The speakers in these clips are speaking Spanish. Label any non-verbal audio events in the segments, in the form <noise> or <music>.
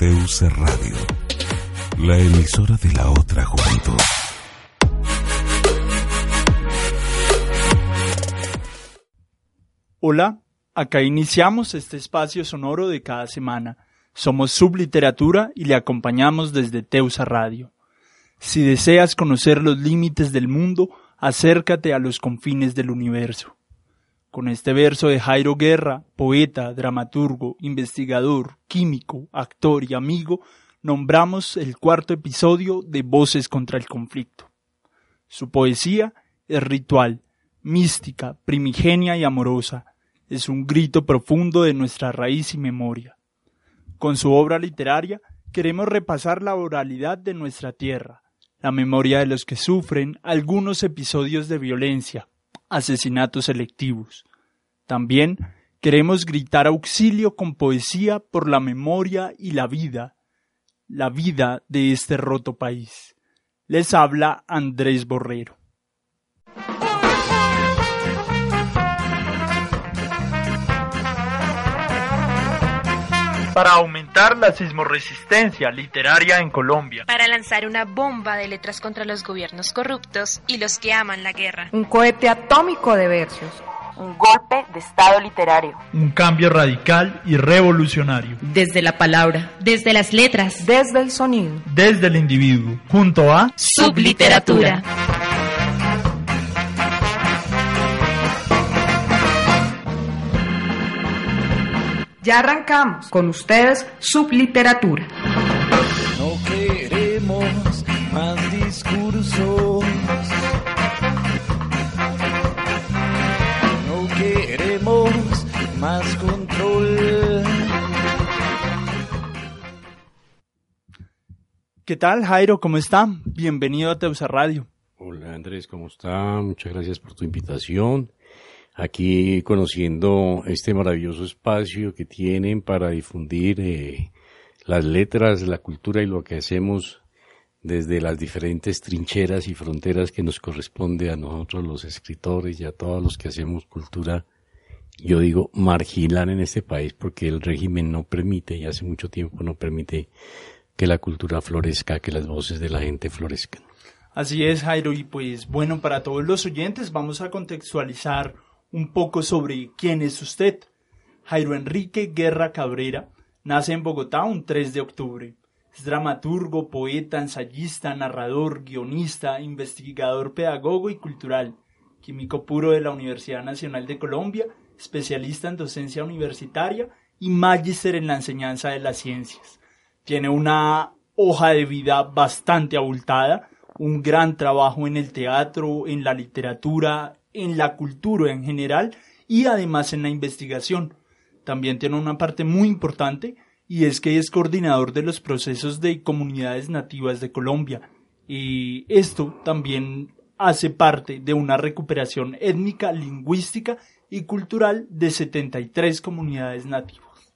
TUC Radio, la emisora de la otra juventud. Hola, acá iniciamos este espacio sonoro de cada semana. Somos Subliteratura y le acompañamos desde Teusa Radio. Si deseas conocer los límites del mundo, acércate a los confines del universo. Con este verso de Jairo Guerra, poeta, dramaturgo, investigador, químico, actor y amigo, nombramos el cuarto episodio de Voces contra el Conflicto. Su poesía es ritual, mística, primigenia y amorosa, es un grito profundo de nuestra raíz y memoria. Con su obra literaria queremos repasar la oralidad de nuestra tierra, la memoria de los que sufren algunos episodios de violencia, asesinatos selectivos. También queremos gritar auxilio con poesía por la memoria y la vida, la vida de este roto país. Les habla Andrés Borrero. Para aumentar la sismoresistencia literaria en Colombia. Para lanzar una bomba de letras contra los gobiernos corruptos y los que aman la guerra. Un cohete atómico de versos. Un golpe de Estado literario. Un cambio radical y revolucionario. Desde la palabra, desde las letras, desde el sonido, desde el individuo, junto a Subliteratura. Ya arrancamos con ustedes Subliteratura. No queremos más discursos. No queremos más control. ¿Qué tal, Jairo? ¿Cómo está? Bienvenido a Teusa Radio. Hola, Andrés, ¿cómo está? Muchas gracias por tu invitación aquí conociendo este maravilloso espacio que tienen para difundir eh, las letras, la cultura y lo que hacemos desde las diferentes trincheras y fronteras que nos corresponde a nosotros los escritores y a todos los que hacemos cultura, yo digo marginal en este país porque el régimen no permite y hace mucho tiempo no permite que la cultura florezca, que las voces de la gente florezcan. Así es, Jairo, y pues bueno, para todos los oyentes vamos a contextualizar un poco sobre quién es usted. Jairo Enrique Guerra Cabrera nace en Bogotá un 3 de octubre. Es dramaturgo, poeta, ensayista, narrador, guionista, investigador pedagogo y cultural, químico puro de la Universidad Nacional de Colombia, especialista en docencia universitaria y magíster en la enseñanza de las ciencias. Tiene una hoja de vida bastante abultada, un gran trabajo en el teatro, en la literatura, en la cultura en general y además en la investigación. También tiene una parte muy importante y es que es coordinador de los procesos de comunidades nativas de Colombia. Y esto también hace parte de una recuperación étnica, lingüística y cultural de 73 comunidades nativas.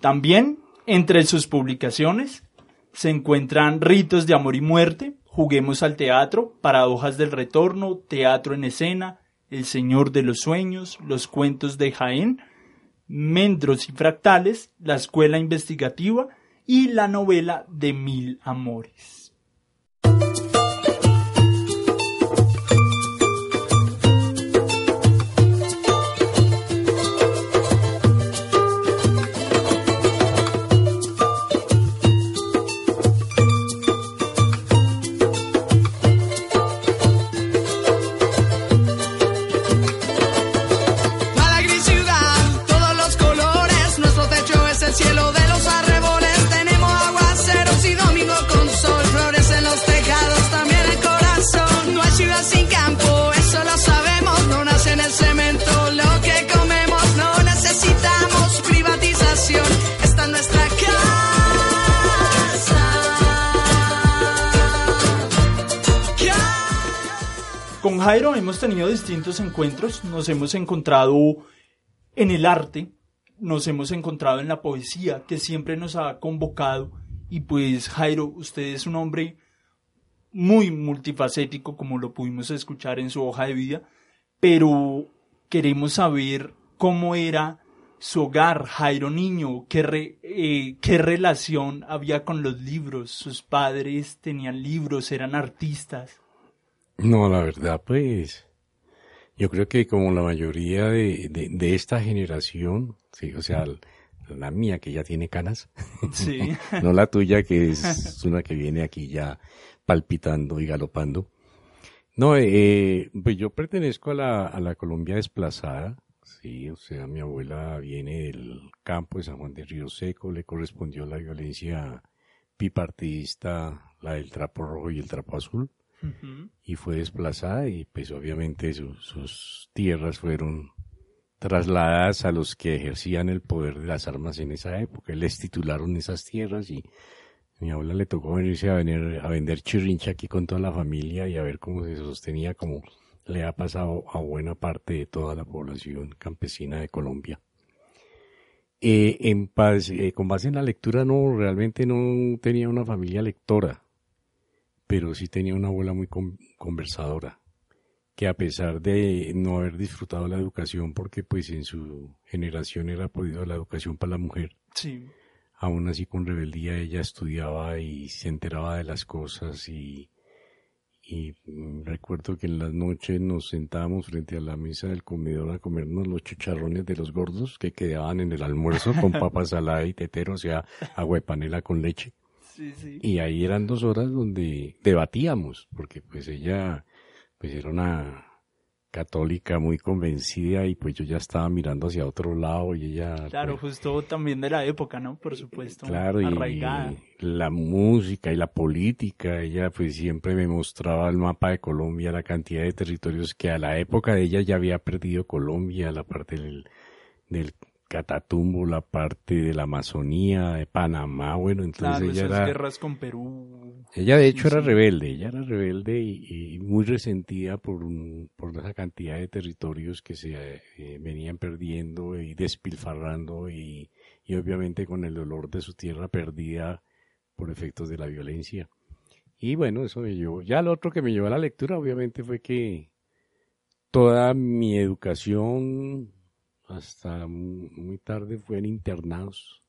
También entre sus publicaciones se encuentran Ritos de Amor y Muerte, Juguemos al teatro, Paradojas del Retorno, Teatro en Escena, El Señor de los Sueños, Los Cuentos de Jaén, Mendros y Fractales, La Escuela Investigativa y la novela de Mil Amores. Con Jairo hemos tenido distintos encuentros, nos hemos encontrado en el arte, nos hemos encontrado en la poesía que siempre nos ha convocado y pues Jairo, usted es un hombre muy multifacético como lo pudimos escuchar en su hoja de vida, pero queremos saber cómo era su hogar, Jairo Niño, ¿qué, eh, qué relación había con los libros? ¿Sus padres tenían libros, eran artistas? No, la verdad, pues, yo creo que como la mayoría de, de, de esta generación, sí, o sea, la mía que ya tiene canas, Sí. <laughs> no la tuya que es una que viene aquí ya palpitando y galopando. No, eh, pues yo pertenezco a la, a la Colombia desplazada, sí, o sea, mi abuela viene del campo de San Juan de Río Seco, le correspondió la violencia bipartidista, la del trapo rojo y el trapo azul Y fue desplazada y pues obviamente su- sus tierras fueron trasladadas a los que ejercían el poder de las armas en esa época. Les titularon esas tierras y mi abuela le tocó venirse a, venir, a vender chirrincha aquí con toda la familia y a ver cómo se sostenía, como le ha pasado a buena parte de toda la población campesina de Colombia. Eh, en eh, con base en la lectura, no, realmente no tenía una familia lectora pero sí tenía una abuela muy con- conversadora, que a pesar de no haber disfrutado la educación, porque pues en su generación era prohibida la educación para la mujer, Sí. aún así con rebeldía ella estudiaba y se enteraba de las cosas y, y recuerdo que en las noches nos sentábamos frente a la mesa del comedor a comernos los chicharrones de los gordos que quedaban en el almuerzo con <laughs> papa salada y tetero, o sea, agua de panela con leche. Sí, sí. Y ahí eran dos horas donde debatíamos, porque pues ella pues era una católica muy convencida y pues yo ya estaba mirando hacia otro lado y ella Claro, pues, justo también de la época, ¿no? Por supuesto. claro y la música y la política ella pues siempre me mostraba el mapa de Colombia la cantidad de territorios que a la época de ella ya había perdido Colombia la parte del, del Catatumbo la parte de la Amazonía de Panamá bueno entonces Claro, ella esas era guerras con Perú. Ella de Sí, hecho era sí. rebelde, ella era rebelde y, y muy resentida por, un- por esa cantidad de territorios que se eh, venían perdiendo y despilfarrando y, y obviamente con el dolor de su tierra perdida por efectos de la violencia. Y bueno, eso me llevó. Ya lo otro que me llevó a la lectura obviamente fue que toda mi educación hasta mu- muy tarde fue en internados.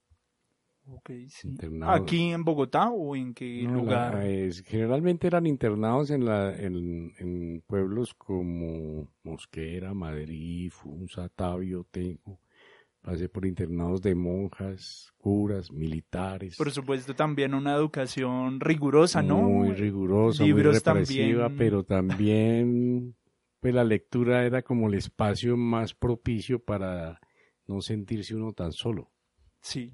Ok, sí. Internados. ¿Aquí en Bogotá o en qué No, lugar? la- es- generalmente eran internados en, la, en, en pueblos como Mosquera, Madrid, Funza, Tabio, Tenjo. Pasé por internados de monjas, curas, militares. Por supuesto, también una educación rigurosa, ¿no? Muy rigurosa, muy Libros represiva, también. pero también pues la lectura era como el espacio más propicio para no sentirse uno tan solo. Sí.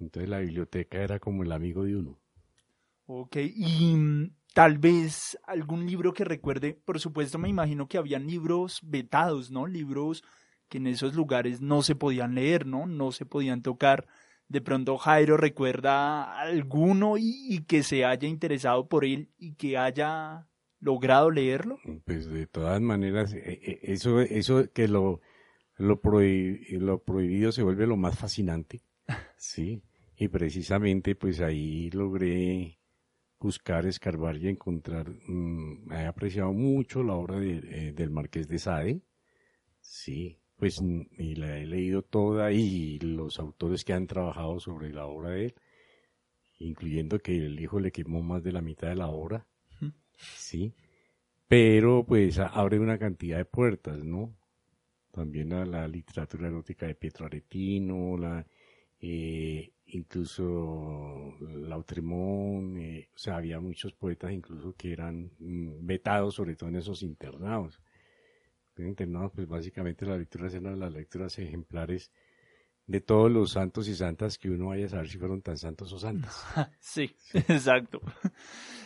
Entonces la biblioteca era como el amigo de uno. Ok, y mm, tal vez algún libro que recuerde, por supuesto me imagino que habían libros vetados, ¿no? Libros que en esos lugares no se podían leer, ¿no? No se podían tocar. De pronto Jairo recuerda alguno y, y que se haya interesado por él y que haya logrado leerlo. Pues de todas maneras, eh, eh, eso, eso que lo, lo, prohi- lo prohibido se vuelve lo más fascinante, <laughs> sí. Y precisamente, pues ahí logré buscar, escarbar y encontrar. mm, he apreciado mucho la obra de, eh, del Marqués de Sade, sí. Pues mm, y la he leído toda y los autores que han trabajado sobre la obra de él, incluyendo que el hijo le quemó más de la mitad de la obra, sí pero pues abre una cantidad de puertas, ¿no? También a la literatura erótica de Pietro Aretino, la, eh, incluso Lautremont, eh, o sea, había muchos poetas incluso que eran mm, vetados, sobre todo en esos internados. En internados, pues básicamente las lecturas eran las lecturas ejemplares de todos los santos y santas que uno vaya a saber si fueron tan santos o santas. <laughs> Sí, exacto.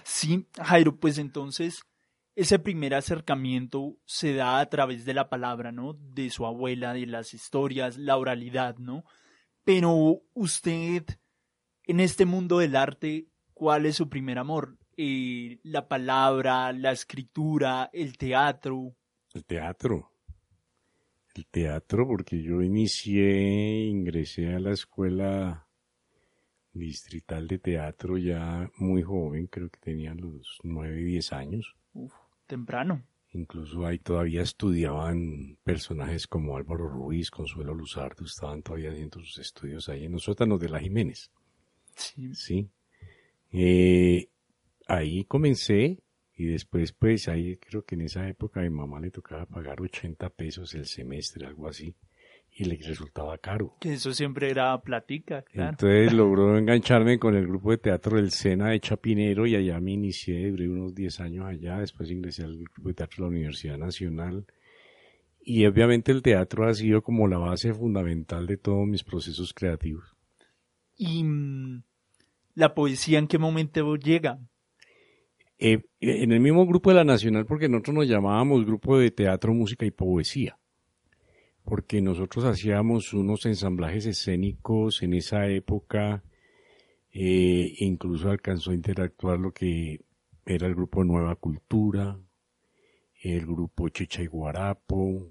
Sí, Jairo, pues entonces ese primer acercamiento se da a través de la palabra, ¿no? De su abuela, de las historias, la oralidad, ¿no? Pero usted, en este mundo del arte, ¿cuál es su primer amor? Eh, la palabra, la escritura, el teatro. El teatro. El teatro, porque yo inicié, ingresé a la escuela distrital de teatro ya muy joven, creo que tenía los nueve, diez años. Uf, temprano. Incluso ahí todavía estudiaban personajes como Álvaro Ruiz, Consuelo Luzardo, estaban todavía haciendo sus estudios ahí en los sótanos de la Jiménez. Sí. Sí. Eh, ahí comencé y después pues ahí creo que en esa época a mi mamá le tocaba pagar 80 pesos el semestre, algo así, y le resultaba caro. Que eso siempre era platica, claro. Entonces <laughs> logró engancharme con el grupo de teatro del Sena de Chapinero y allá me inicié, duré unos 10 años allá, después ingresé al grupo de teatro de la Universidad Nacional. Y obviamente el teatro ha sido como la base fundamental de todos mis procesos creativos. ¿Y mm, la poesía en qué momento llega? Eh, en el mismo grupo de la Nacional, porque nosotros nos llamábamos Grupo de Teatro, Música y Poesía, porque nosotros hacíamos unos ensamblajes escénicos en esa época, eh, incluso alcanzó a interactuar lo que era el grupo Nueva Cultura, el grupo Chicha y Guarapo,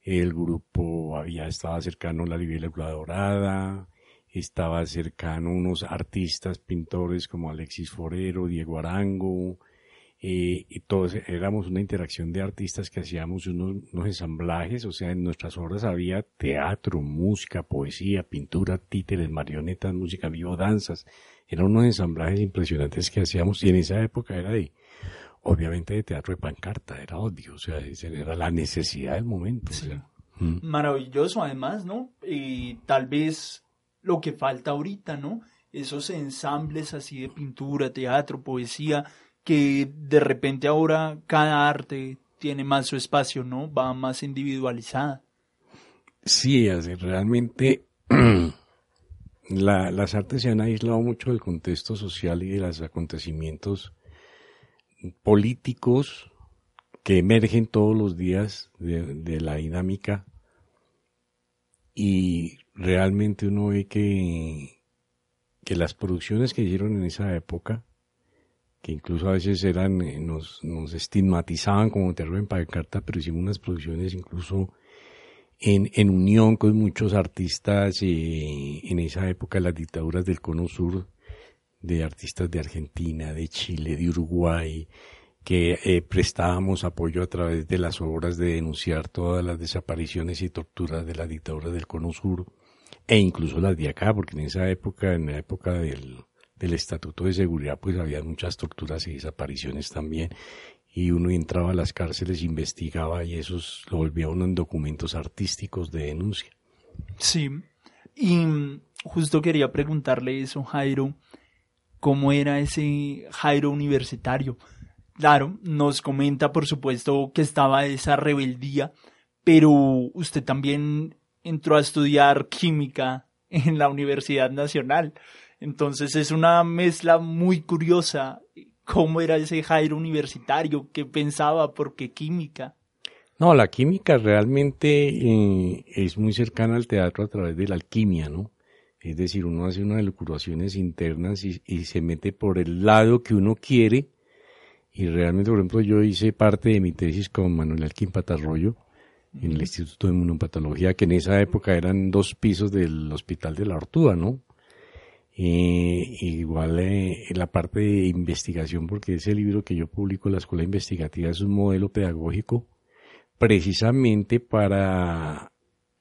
el grupo había estaba cercano a la Libélula Dorada, estaba cercano unos artistas, pintores como Alexis Forero, Diego Arango, eh, y todos éramos una interacción de artistas que hacíamos unos, unos, ensamblajes, o sea, en nuestras obras había teatro, música, poesía, pintura, títeres, marionetas, música vivo, danzas. Eran unos ensamblajes impresionantes que hacíamos y en esa época era de, obviamente de teatro de pancarta, era odio, o sea, era la necesidad del momento. Sí. O sea, mm. Maravilloso además, ¿no? Y tal vez lo que falta ahorita, ¿no? Esos ensambles así de pintura, teatro, poesía, que de repente ahora cada arte tiene más su espacio, ¿no? Va más individualizada. Sí, realmente <clears throat> la, las artes se han aislado mucho del contexto social y de los acontecimientos políticos que emergen todos los días de, de la dinámica y realmente uno ve que, que las producciones que hicieron en esa época, que incluso a veces eran, eh, nos, nos estigmatizaban como terror en pancarta, pero hicimos unas producciones incluso en, en unión con muchos artistas eh, en esa época, las dictaduras del Cono Sur, de artistas de Argentina, de Chile, de Uruguay, que eh, prestábamos apoyo a través de las obras de denunciar todas las desapariciones y torturas de la dictadura del Cono Sur e incluso las de acá, porque en esa época, en la época del, del Estatuto de Seguridad, pues había muchas torturas y desapariciones también. Y uno entraba a las cárceles, investigaba y eso lo volvía uno en documentos artísticos de denuncia. Sí. Y justo quería preguntarle eso, Jairo. ¿Cómo era ese Jairo universitario? Claro, nos comenta, por supuesto, que estaba esa rebeldía, pero usted también entró a estudiar química en la Universidad Nacional. Entonces es una mezcla muy curiosa. ¿Cómo era ese Jairo universitario? ¿Qué pensaba? ¿Por qué química? No, la química realmente eh, es muy cercana al teatro a través de la alquimia, ¿no? Es decir, uno hace unas elucubraciones internas y, y se mete por el lado que uno quiere. Y realmente, por ejemplo, yo hice parte de mi tesis con Manuel Alquín Patarroyo en el Instituto de Inmunopatología, que en esa época eran dos pisos del Hospital de la Ortúa, ¿no? Eh, igual eh, la parte de investigación, porque ese libro que yo publico, La Escuela Investigativa, es un modelo pedagógico precisamente para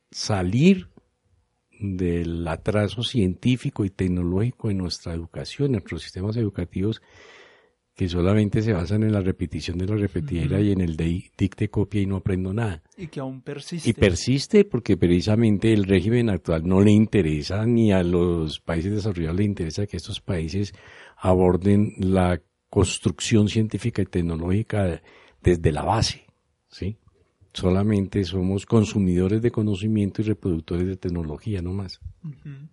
salir del atraso científico y tecnológico en nuestra educación, en nuestros sistemas educativos que solamente se basan en la repetición de la repetidera uh -huh. y en el de dicte copia y no aprendo nada. Y que aún persiste. Y persiste porque precisamente el régimen actual no le interesa ni a los países desarrollados le interesa que estos países aborden la construcción científica y tecnológica desde la base, ¿sí? Solamente somos consumidores de conocimiento y reproductores de tecnología, no más. Uh -huh.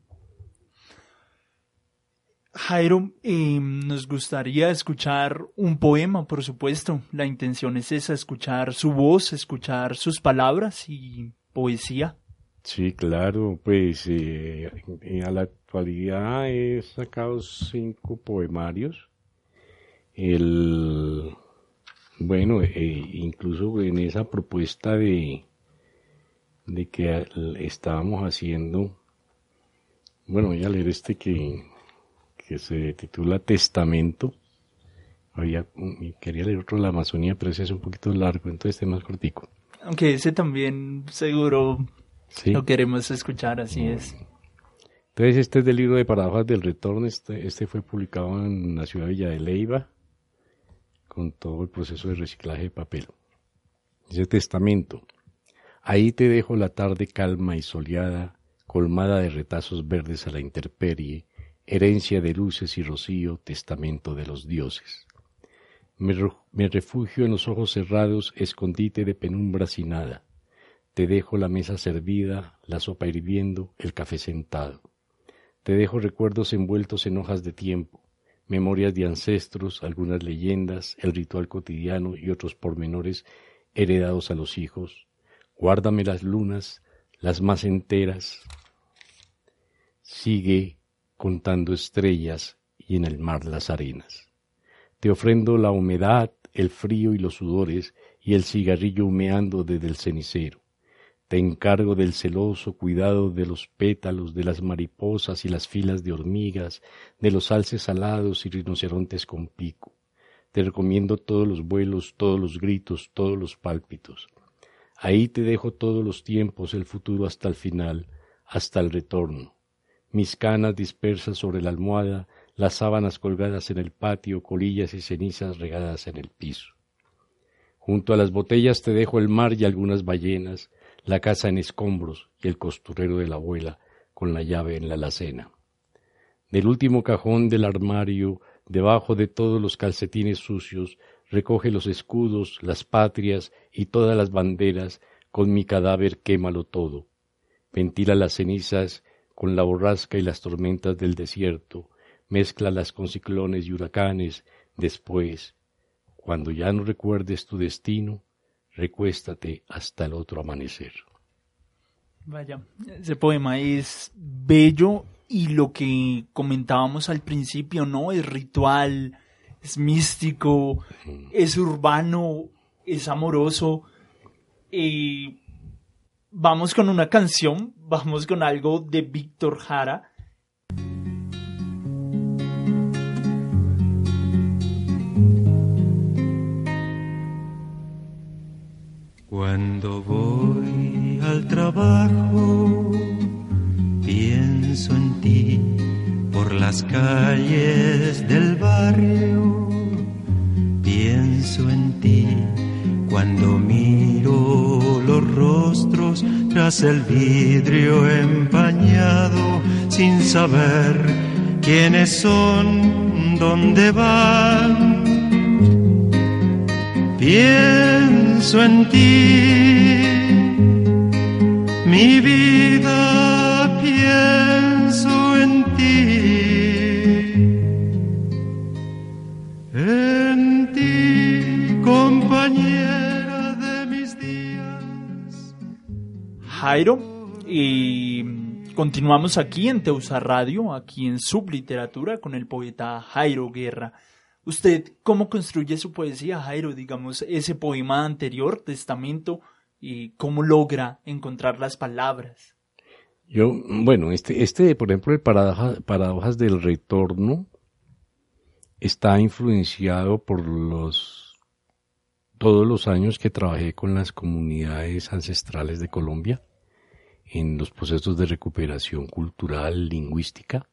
Jairo, eh, nos gustaría escuchar un poema, por supuesto. La intención es esa, escuchar su voz, escuchar sus palabras y poesía. Sí, claro, pues eh, a la actualidad he sacado cinco poemarios. El, bueno, eh, incluso en esa propuesta de, de que estábamos haciendo, bueno, voy a leer este que que se titula Testamento, Había, quería leer otro de la Amazonía, pero ese es un poquito largo, entonces este es más cortico. Aunque ese también seguro Sí. lo queremos escuchar, así es. Entonces este es del libro de Paradojas del Retorno, este, este fue publicado en la ciudad de Villa de Leyva, con todo el proceso de reciclaje de papel. Dice testamento. Ahí te dejo la tarde calma y soleada, colmada de retazos verdes a la intemperie, herencia de luces y rocío, testamento de los dioses. Me, refugio en los ojos cerrados, escondite de penumbra sin nada. Te dejo la mesa servida, la sopa hirviendo, el café sentado. Te dejo recuerdos envueltos en hojas de tiempo, memorias de ancestros, algunas leyendas, el ritual cotidiano y otros pormenores heredados a los hijos. Guárdame las lunas, las más enteras. Sigue contando estrellas y en el mar las arenas. Te ofrendo la humedad, el frío y los sudores y el cigarrillo humeando desde el cenicero. Te encargo del celoso cuidado de los pétalos, de las mariposas y las filas de hormigas, de los alces alados y rinocerontes con pico. Te recomiendo todos los vuelos, todos los gritos, todos los pálpitos. Ahí te dejo todos los tiempos, el futuro hasta el final, hasta el retorno. Mis canas dispersas sobre la almohada, las sábanas colgadas en el patio, colillas y cenizas regadas en el piso. Junto a las botellas te dejo el mar y algunas ballenas, la casa en escombros y el costurero de la abuela con la llave en la alacena. Del último cajón del armario, debajo de todos los calcetines sucios, recoge los escudos, las patrias y todas las banderas, con mi cadáver quémalo todo. Ventila las cenizas con la borrasca y las tormentas del desierto, mézclalas con ciclones y huracanes, después, cuando ya no recuerdes tu destino, recuéstate hasta el otro amanecer. Vaya, ese poema es bello y lo que comentábamos al principio, ¿no? Es ritual, es místico, es urbano, es amoroso. Y vamos con una canción, vamos con algo de Víctor Jara. Cuando voy al trabajo, pienso en ti por las calles del barrio. Pienso en ti cuando miro los rostros el vidrio empañado sin saber quiénes son, dónde van. Pienso en ti, mi vida, Jairo y continuamos aquí en Teusa Radio, aquí en Subliteratura con el poeta Jairo Guerra. ¿Usted cómo construye su poesía, Jairo? Digamos, ese poema anterior, Testamento, y cómo logra encontrar las palabras. Yo, bueno, este, este por ejemplo, el paradoja- Paradojas del Retorno está influenciado por los todos los años que trabajé con las comunidades ancestrales de Colombia en los procesos de recuperación cultural, lingüística.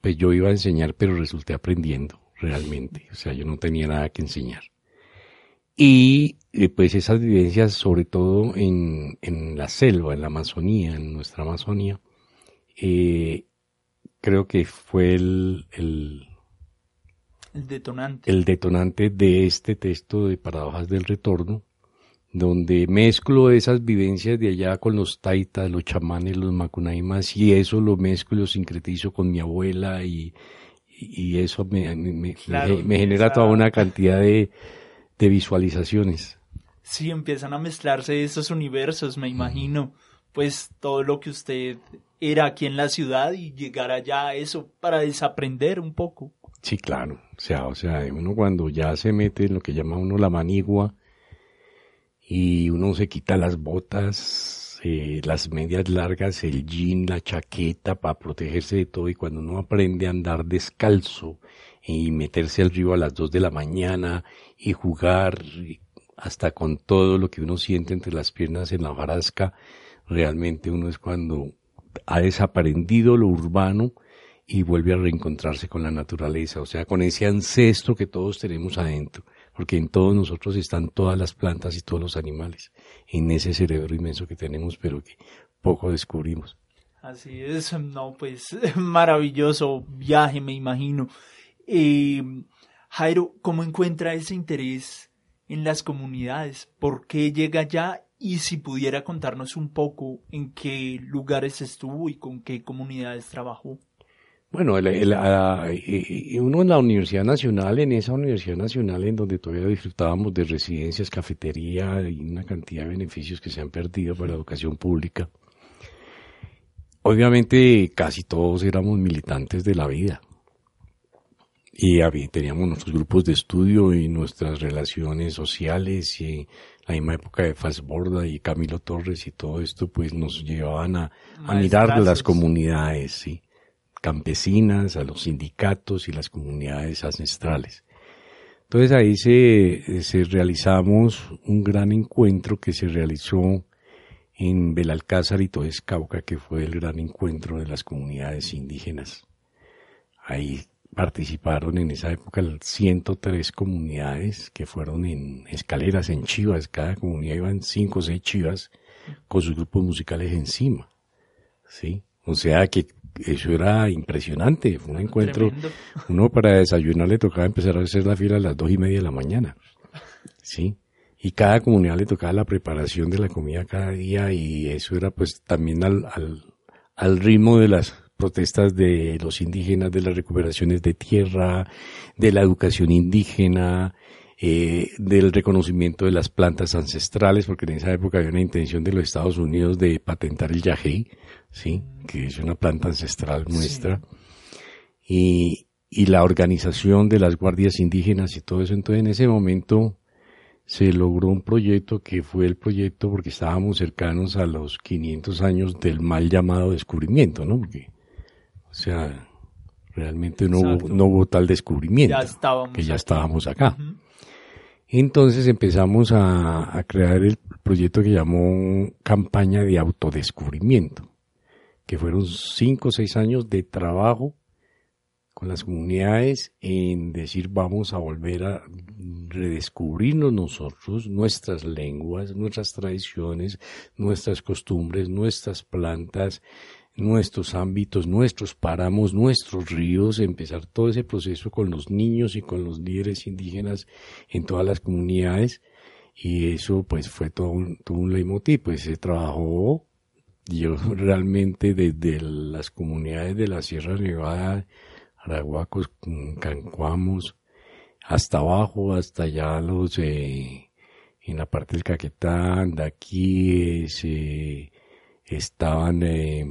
Pues yo iba a enseñar, pero resulté aprendiendo realmente. O sea, yo no tenía nada que enseñar. Y eh, pues esas vivencias, sobre todo en, en la selva, en la Amazonía, en nuestra Amazonía, eh, creo que fue el, el, El detonante. el detonante de este texto de Paradojas del Retorno, donde mezclo esas vivencias de allá con los taitas, los chamanes, los macunaimas, y eso lo mezclo y lo sincretizo con mi abuela, y, y eso me, me- me- Claro, me- me genera toda una cantidad de, de visualizaciones. Sí, empiezan a mezclarse esos universos, me imagino. Pues todo lo que usted era aquí en la ciudad y llegar allá a eso para desaprender un poco. Sí, claro. O sea, o sea, uno cuando ya se mete en lo que llama uno la manigua y uno se quita las botas, eh, las medias largas, el jean, la chaqueta para protegerse de todo y cuando uno aprende a andar descalzo y meterse al río a las dos de la mañana y jugar hasta con todo lo que uno siente entre las piernas en la barasca, realmente uno es cuando ha desaprendido lo urbano y vuelve a reencontrarse con la naturaleza, o sea, con ese ancestro que todos tenemos adentro, porque en todos nosotros están todas las plantas y todos los animales, en ese cerebro inmenso que tenemos, pero que poco descubrimos. Así es, no, pues <laughs> maravilloso viaje, me imagino. Eh, Jairo, ¿cómo encuentra ese interés en las comunidades? ¿Por qué llega allá? Y si pudiera contarnos un poco en qué lugares estuvo y con qué comunidades trabajó. Bueno, el, el, uno en la Universidad Nacional, en esa Universidad Nacional en donde todavía disfrutábamos de residencias, cafetería y una cantidad de beneficios que se han perdido para la educación pública. Obviamente casi todos éramos militantes de la vida. Y había- teníamos nuestros grupos de estudio y nuestras relaciones sociales y la misma época de Fasborda y Camilo Torres y todo esto pues nos llevaban a, a mirar las comunidades, sí campesinas, a los sindicatos y las comunidades ancestrales. Entonces ahí se, se realizamos un gran encuentro que se realizó en Belalcázar y Toes Cauca, que fue el gran encuentro de las comunidades indígenas. Ahí participaron en esa época 103 comunidades que fueron en escaleras, en chivas, cada comunidad iban cinco o seis chivas con sus grupos musicales encima. ¿sí? O sea que eso era impresionante, fue un encuentro. Tremendo. <laughs> Uno para desayunar le tocaba empezar a hacer la fila a las dos y media de la mañana. ¿Sí? Y cada comunidad le tocaba la preparación de la comida cada día y eso era pues también al, al, al ritmo de las protestas de los indígenas, de las recuperaciones de tierra, de la educación indígena, eh, del reconocimiento de las plantas ancestrales, porque en esa época había una intención de los Estados Unidos de patentar el yagé, sí, que es una planta ancestral nuestra, y, y la organización de las guardias indígenas y todo eso. Entonces en ese momento se logró un proyecto que fue el proyecto porque estábamos cercanos a los 500 años del mal llamado descubrimiento, ¿no? Porque, o sea, realmente no hubo, no hubo tal descubrimiento, Ya que ya aquí. estábamos acá. Entonces empezamos a, a crear el proyecto que llamó campaña de autodescubrimiento, que fueron cinco o seis años de trabajo con las comunidades en decir vamos a volver a redescubrirnos nosotros, nuestras lenguas, nuestras tradiciones, nuestras costumbres, nuestras plantas, nuestros ámbitos, nuestros páramos, nuestros ríos, empezar todo ese proceso con los niños y con los líderes indígenas en todas las comunidades y eso pues fue todo un, todo un leitmotiv, pues se trabajó yo <laughs> realmente desde las comunidades de la Sierra Nevada, Araguacos, Cancuamos, hasta abajo, hasta allá los, eh, en la parte del Caquetá, Daquíes, eh, estaban eh,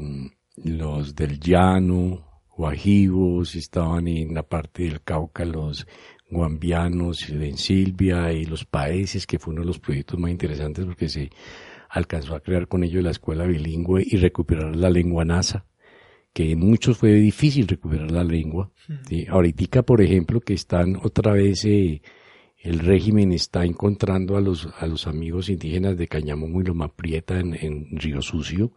los del llano, guajivos, estaban en la parte del Cauca los guambianos en Silvia y los países, que fue uno de los proyectos más interesantes porque se alcanzó a crear con ellos la escuela bilingüe y recuperar la lengua nasa, que en muchos fue difícil recuperar la lengua. ¿sí? Ahorita, por ejemplo, que están otra vez, eh, el régimen está encontrando a los, a los amigos indígenas de Cañamomo y Loma Prieta en, en Río Sucio,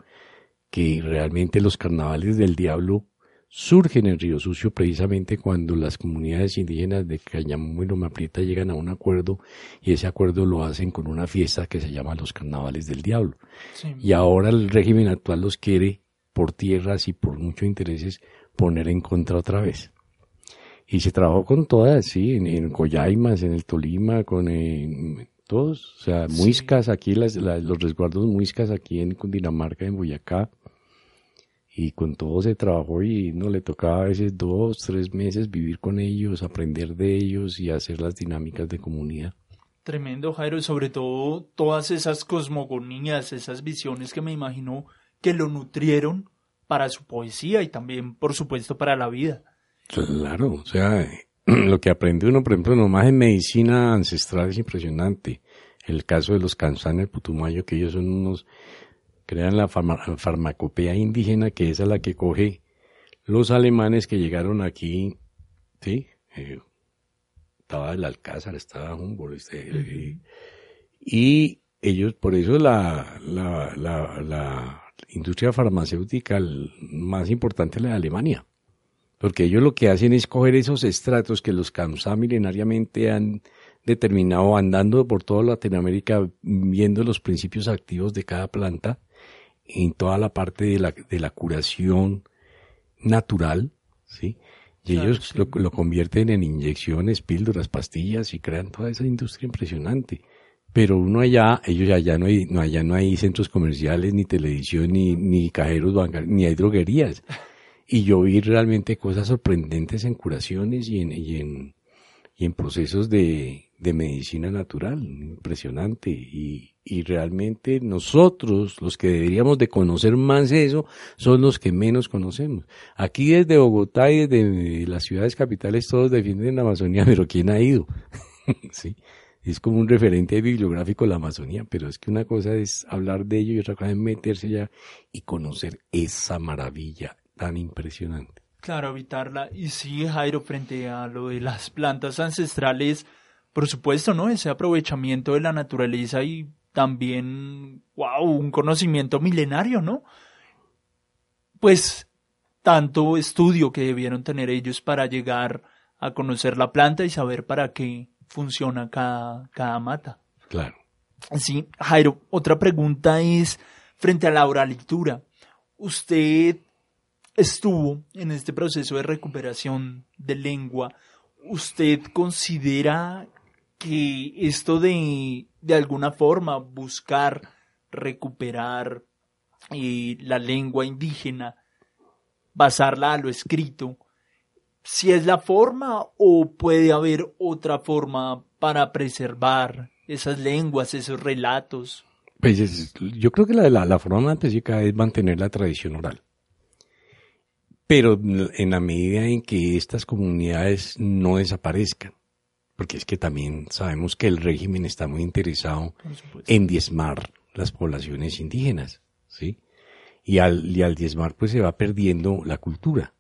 que realmente los carnavales del diablo surgen en Río Sucio precisamente cuando las comunidades indígenas de Cañamomo y Loma Prieta llegan a un acuerdo y ese acuerdo lo hacen con una fiesta que se llama los carnavales del diablo. Sí. Y ahora el régimen actual los quiere por tierras y por muchos intereses poner en contra otra vez. Y se trabajó con todas, sí, en, en Coyaimas, en el Tolima, con eh, todos, o sea, Sí. muiscas aquí, las, las- los resguardos muiscas aquí en Cundinamarca, en Boyacá, y con todo se trabajó y no le tocaba a veces dos, tres meses vivir con ellos, aprender de ellos y hacer las dinámicas de comunidad. Tremendo, Jairo, y sobre todo todas esas cosmogonías, esas visiones que me imagino que lo nutrieron para su poesía y también, por supuesto, para la vida. Claro, o sea, <clears throat> lo que aprende uno, por ejemplo, nomás en medicina ancestral es impresionante. El caso de los cansanes putumayo, que ellos son unos, crean la farma- farmacopea indígena, que es a la que coge los alemanes que llegaron aquí, ¿sí? eh, estaba el Alcázar, estaba Humboldt, este, eh, y ellos, por eso la, la, la, la industria farmacéutica más importante es la de Alemania, porque ellos lo que hacen es coger esos estratos que los CAMSA milenariamente han determinado andando por toda Latinoamérica viendo los principios activos de cada planta en toda la parte de la, de la curación natural, ¿sí? Y ellos Lo, lo, convierten en inyecciones, píldoras, pastillas y crean toda esa industria impresionante. Pero uno allá, ellos allá no hay, no allá no hay centros comerciales, ni televisión, ni, ni cajeros bancarios, ni hay droguerías. Y yo vi realmente cosas sorprendentes en curaciones y en, y en, y en procesos de, de medicina natural, impresionante. Y, y realmente nosotros, los que deberíamos de conocer más eso, son los que menos conocemos. Aquí desde Bogotá y desde las ciudades capitales todos defienden la Amazonía, <laughs> pero ¿quién ha ido? <laughs> sí. Es como un referente bibliográfico la Amazonía, pero es que una cosa es hablar de ello y otra cosa es meterse allá y conocer esa maravilla tan impresionante. Claro, habitarla. Y sí, Jairo, frente a lo de las plantas ancestrales, por supuesto, ¿no? Ese aprovechamiento de la naturaleza y también, wow, un conocimiento milenario, ¿no? Pues tanto estudio que debieron tener ellos para llegar a conocer la planta y saber para qué funciona cada, cada mata. Claro. Sí, Jairo, otra pregunta es frente a la oralitura. Usted estuvo en este proceso de recuperación de lengua. ¿Usted considera que esto de, de alguna forma, buscar recuperar eh, la lengua indígena, basarla a lo escrito, si es la forma o puede haber otra forma para preservar esas lenguas, esos relatos. Pues es, yo creo que la, la, la forma más específica es mantener la tradición oral. Pero en la medida en que estas comunidades no desaparezcan, porque es que también sabemos que el régimen está muy interesado en diezmar las poblaciones indígenas, ¿sí? Y al, y al diezmar pues se va perdiendo la cultura.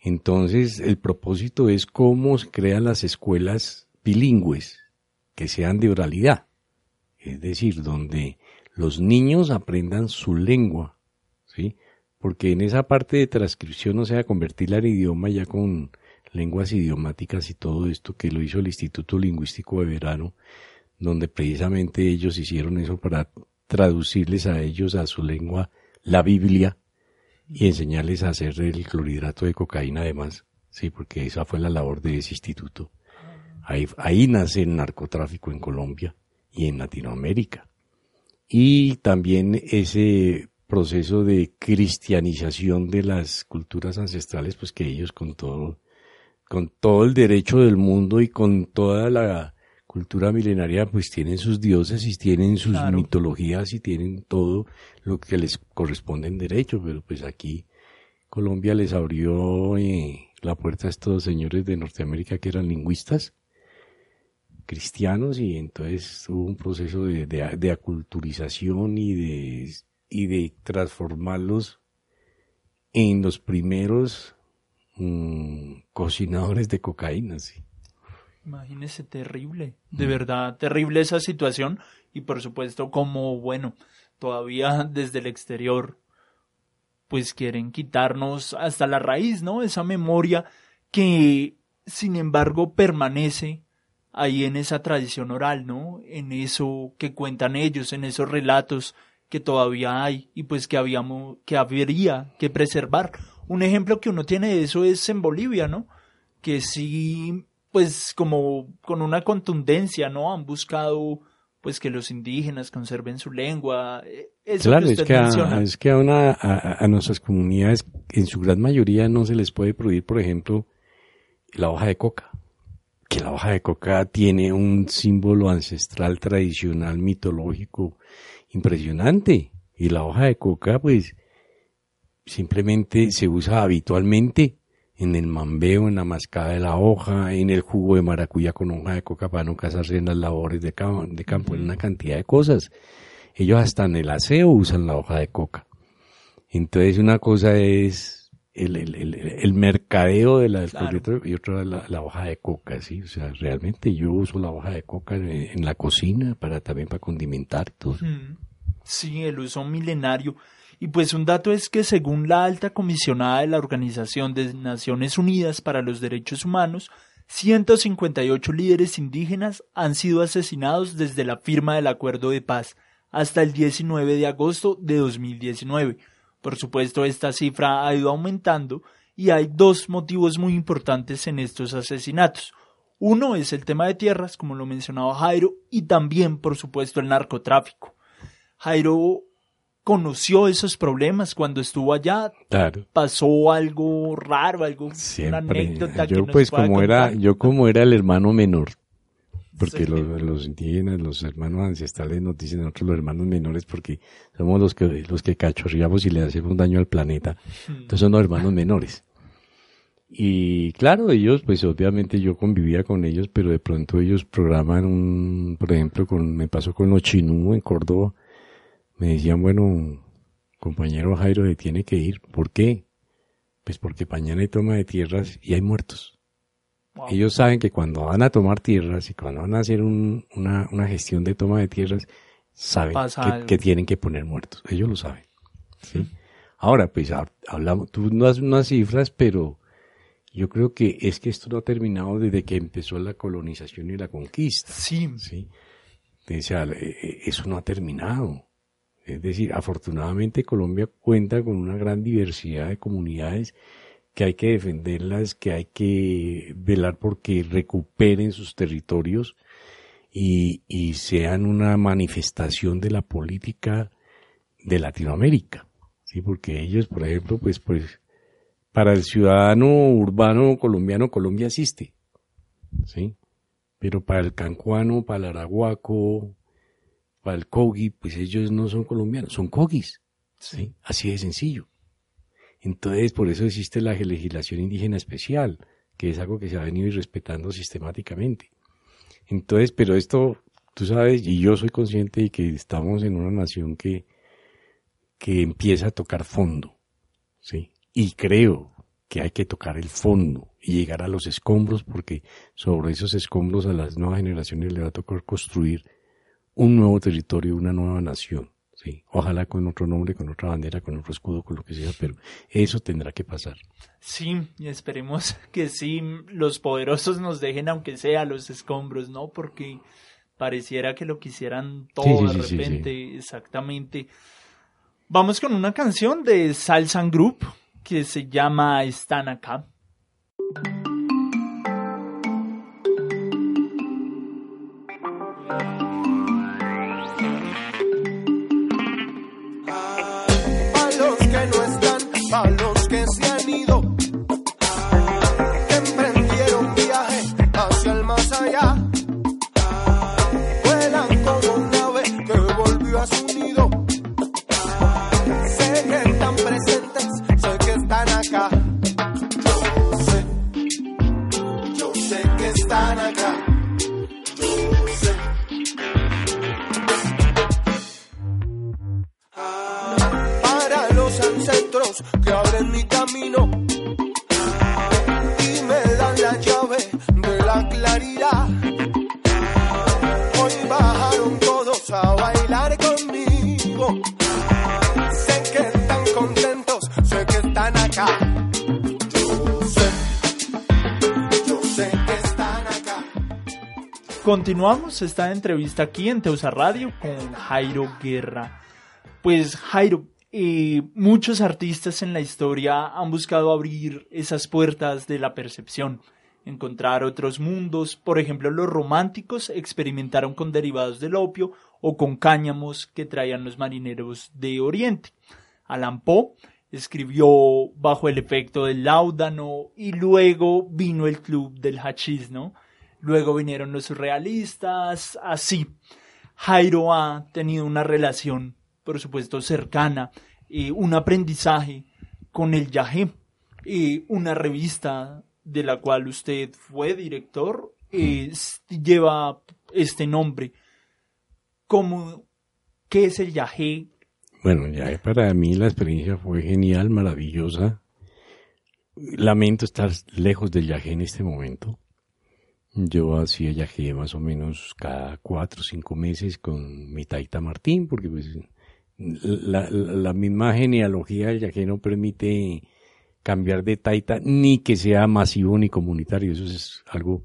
Entonces el propósito es cómo se crean las escuelas bilingües que sean de oralidad, es decir, donde los niños aprendan su lengua, ¿sí? Porque en esa parte de transcripción no se va a convertir el idioma ya con lenguas idiomáticas y todo esto que lo hizo el Instituto Lingüístico de Verano, donde precisamente ellos hicieron eso para traducirles a ellos a su lengua la Biblia y enseñarles a hacer el clorhidrato de cocaína además, sí, porque esa fue la labor de ese instituto. Ahí, ahí nace el narcotráfico en Colombia y en Latinoamérica. Y también ese proceso de cristianización de las culturas ancestrales, pues que ellos con todo con todo el derecho del mundo y con toda la cultura milenaria, pues tienen sus dioses y tienen sus claro. mitologías y tienen todo lo que les corresponde en derecho, pero pues aquí Colombia les abrió eh, la puerta a estos señores de Norteamérica que eran lingüistas cristianos y entonces hubo un proceso de, de, de aculturización y de, y de transformarlos en los primeros mmm, cocinadores de cocaína, sí. Imagínese, terrible, de verdad, terrible esa situación y por supuesto como, bueno, todavía desde el exterior, pues quieren quitarnos hasta la raíz, ¿no? Esa memoria que, sin embargo, permanece ahí en esa tradición oral, ¿no? En eso que cuentan ellos, en esos relatos que todavía hay y pues que habíamos, que habría que preservar. Un ejemplo que uno tiene de eso es en Bolivia, ¿no? Que sí, pues como con una contundencia, ¿no? Han buscado pues que los indígenas conserven su lengua. Eso claro, que es que, a, es que a, una, a, a, nuestras comunidades, en su gran mayoría, no se les puede prohibir, por ejemplo, la hoja de coca. Que la hoja de coca tiene un símbolo ancestral, tradicional, mitológico, impresionante. Y la hoja de coca, pues, simplemente se usa habitualmente en el mambeo, en la mascada de la hoja, en el jugo de maracuyá con hoja de coca para no casarse en las labores de campo, de campo, en una cantidad de cosas. Ellos hasta en el aseo usan la hoja de coca. Entonces una cosa es el, el, el, el mercadeo de la Claro. y otra la, la hoja de coca, sí. O sea, realmente yo uso la hoja de coca en, en la cocina para también para condimentar todo. Sí, el uso milenario. Y pues un dato es que según la alta comisionada de la Organización de Naciones Unidas para los Derechos Humanos, 158 líderes indígenas han sido asesinados desde la firma del acuerdo de paz hasta el 19 de agosto de 2019. Por supuesto, esta cifra ha ido aumentando y hay dos motivos muy importantes en estos asesinatos. Uno es el tema de tierras, como lo mencionaba Jairo, y también, por supuesto, el narcotráfico. Jairo conoció esos problemas cuando estuvo allá. Claro. Pasó algo raro, algo, una Siempre. anécdota Yo pues como era, yo como era el hermano menor, porque Sí. los, los indígenas, los hermanos ancestrales nos dicen nosotros los hermanos menores porque somos los que, los que cachorreamos y le hacemos daño al planeta. Entonces son los hermanos menores. Y claro, ellos, pues obviamente yo convivía con ellos, pero de pronto ellos programan un, por ejemplo, con, me pasó con los chinú en Córdoba, me decían, bueno, compañero Jairo, se tiene que ir. ¿Por qué? Pues porque mañana hay toma de tierras y hay muertos. Wow. Ellos saben que cuando van a tomar tierras y cuando van a hacer un- una, una gestión de toma de tierras, saben que, que tienen que poner muertos. Ellos lo saben. ¿sí? Ahora, pues ha- hablamos, tú no das unas cifras, pero yo creo que es que esto no ha terminado desde que empezó la colonización y la conquista. Sí, ¿sí? O sea, eh, eh, eso no ha terminado. Es decir, afortunadamente Colombia cuenta con una gran diversidad de comunidades que hay que defenderlas, que hay que velar porque recuperen sus territorios y, sean una manifestación de la política de Latinoamérica. Sí, porque ellos, por ejemplo, pues, pues, para el ciudadano urbano colombiano, Colombia existe. ¿sí? Pero para el cancuano, para el arahuaco, para el cogi, pues ellos no son colombianos, son cogis. ¿sí? Así de sencillo. Entonces, por eso existe la legislación indígena especial, que es algo que se ha venido irrespetando sistemáticamente. Entonces, pero esto, tú sabes, y yo soy consciente de que estamos en una nación que, que empieza a tocar fondo, ¿sí? Y creo que hay que tocar el fondo y llegar a los escombros porque sobre esos escombros a las nuevas generaciones le va a tocar construir un nuevo territorio, una nueva nación. Sí, ojalá con otro nombre, con otra bandera, con otro escudo, con lo que sea, pero eso tendrá que pasar. sí, esperemos <laughs> que sí los poderosos nos dejen, aunque sea los escombros, ¿no? Porque pareciera que lo quisieran todo Sí, sí, de repente, exactamente. Vamos con una canción de Salsan Group que se llama Están acá. Continuamos esta entrevista aquí en Teusa Radio con Jairo Guerra. Pues Jairo, eh, muchos artistas en la historia han buscado abrir esas puertas de la percepción, encontrar otros mundos. Por ejemplo, los románticos experimentaron con derivados del opio o con cáñamos que traían los marineros de Oriente. Alan Poe escribió bajo el efecto del láudano y luego vino el club del hachís, ¿no? Luego vinieron los surrealistas, así. Jairo ha tenido una relación, por supuesto, cercana, eh, un aprendizaje con el Yahé, eh, una revista de la cual usted fue director, eh, lleva este nombre. ¿Cómo, ¿Qué es el Yahé? Bueno, ya para mí la experiencia fue genial, maravillosa, lamento estar lejos del yagé en este momento. Yo hacía yagé más o menos cada cuatro o cinco meses con mi taita Martín, porque pues la, la misma genealogía del yagé no permite cambiar de taita ni que sea masivo ni comunitario. Eso es algo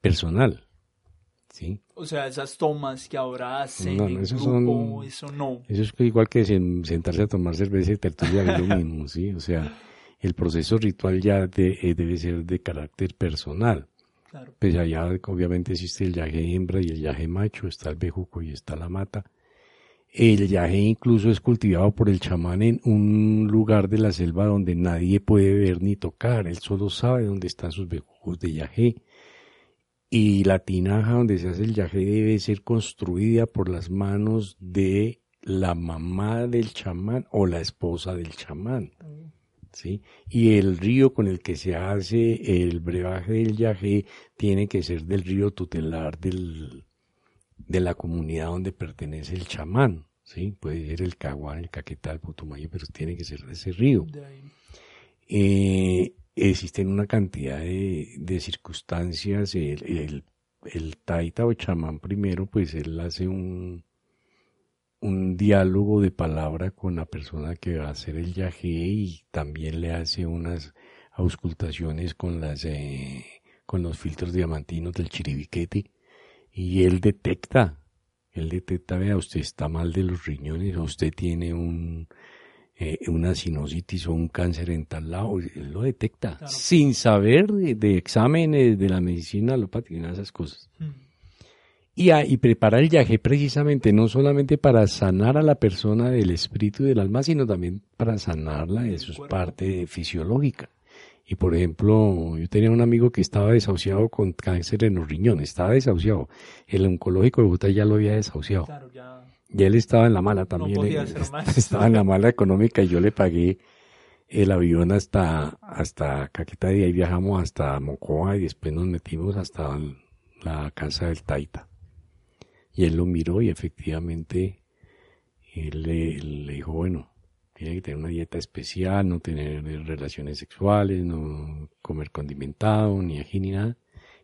personal. ¿sí? O sea, esas tomas que ahora hacen No, no, en eso grupo, son- eso no. Eso es igual que sen- sentarse a tomar cerveza y tertulia, es lo mismo, ¿sí? O sea, el proceso ritual ya de- eh, debe ser de carácter personal. Claro. Pues allá obviamente existe el yaje hembra y el yaje macho, está el bejuco y está la mata. El yaje incluso es cultivado por el chamán en un lugar de la selva donde nadie puede ver ni tocar. Él solo sabe dónde están sus bejucos de yaje. Y la tinaja donde se hace el yaje debe ser construida por las manos de la mamá del chamán o la esposa del chamán. ¿Sí? Y el río con el que se hace el brebaje del yaje tiene que ser del río tutelar del, de la comunidad donde pertenece el chamán, ¿sí? Puede ser el Caguán, el Caquetá, el Putumayo, pero tiene que ser de ese río. Eh, existen una cantidad de, de circunstancias. El, el, el taita o chamán primero, pues él hace un, un diálogo de palabra con la persona que va a hacer el yaje y también le hace unas auscultaciones con las eh, con los filtros diamantinos del chiribiquete y él detecta, él detecta, vea, usted está mal de los riñones, o usted tiene un eh, una sinusitis o un cáncer en tal lado, él lo detecta, Claro. sin saber de, de exámenes de la medicina alopática y esas cosas. Mm. Y, a- y prepara el yaje precisamente no solamente para sanar a la persona del espíritu y del alma, sino también para sanarla de su parte fisiológica. Y por ejemplo, yo tenía un amigo que estaba desahuciado con cáncer en los riñones, estaba desahuciado. El oncológico de Bogotá ya lo había desahuciado. Claro, ya. Y él estaba en la mala también. podía eh, hacer más. Estaba en la mala económica y yo le pagué el avión hasta, hasta Caquetá y ahí viajamos hasta Mocoa y después nos metimos hasta la casa del Taita. Y él lo miró y efectivamente él le, dijo, bueno, tiene que tener una dieta especial, no tener relaciones sexuales, no comer condimentado, ni ají ni nada.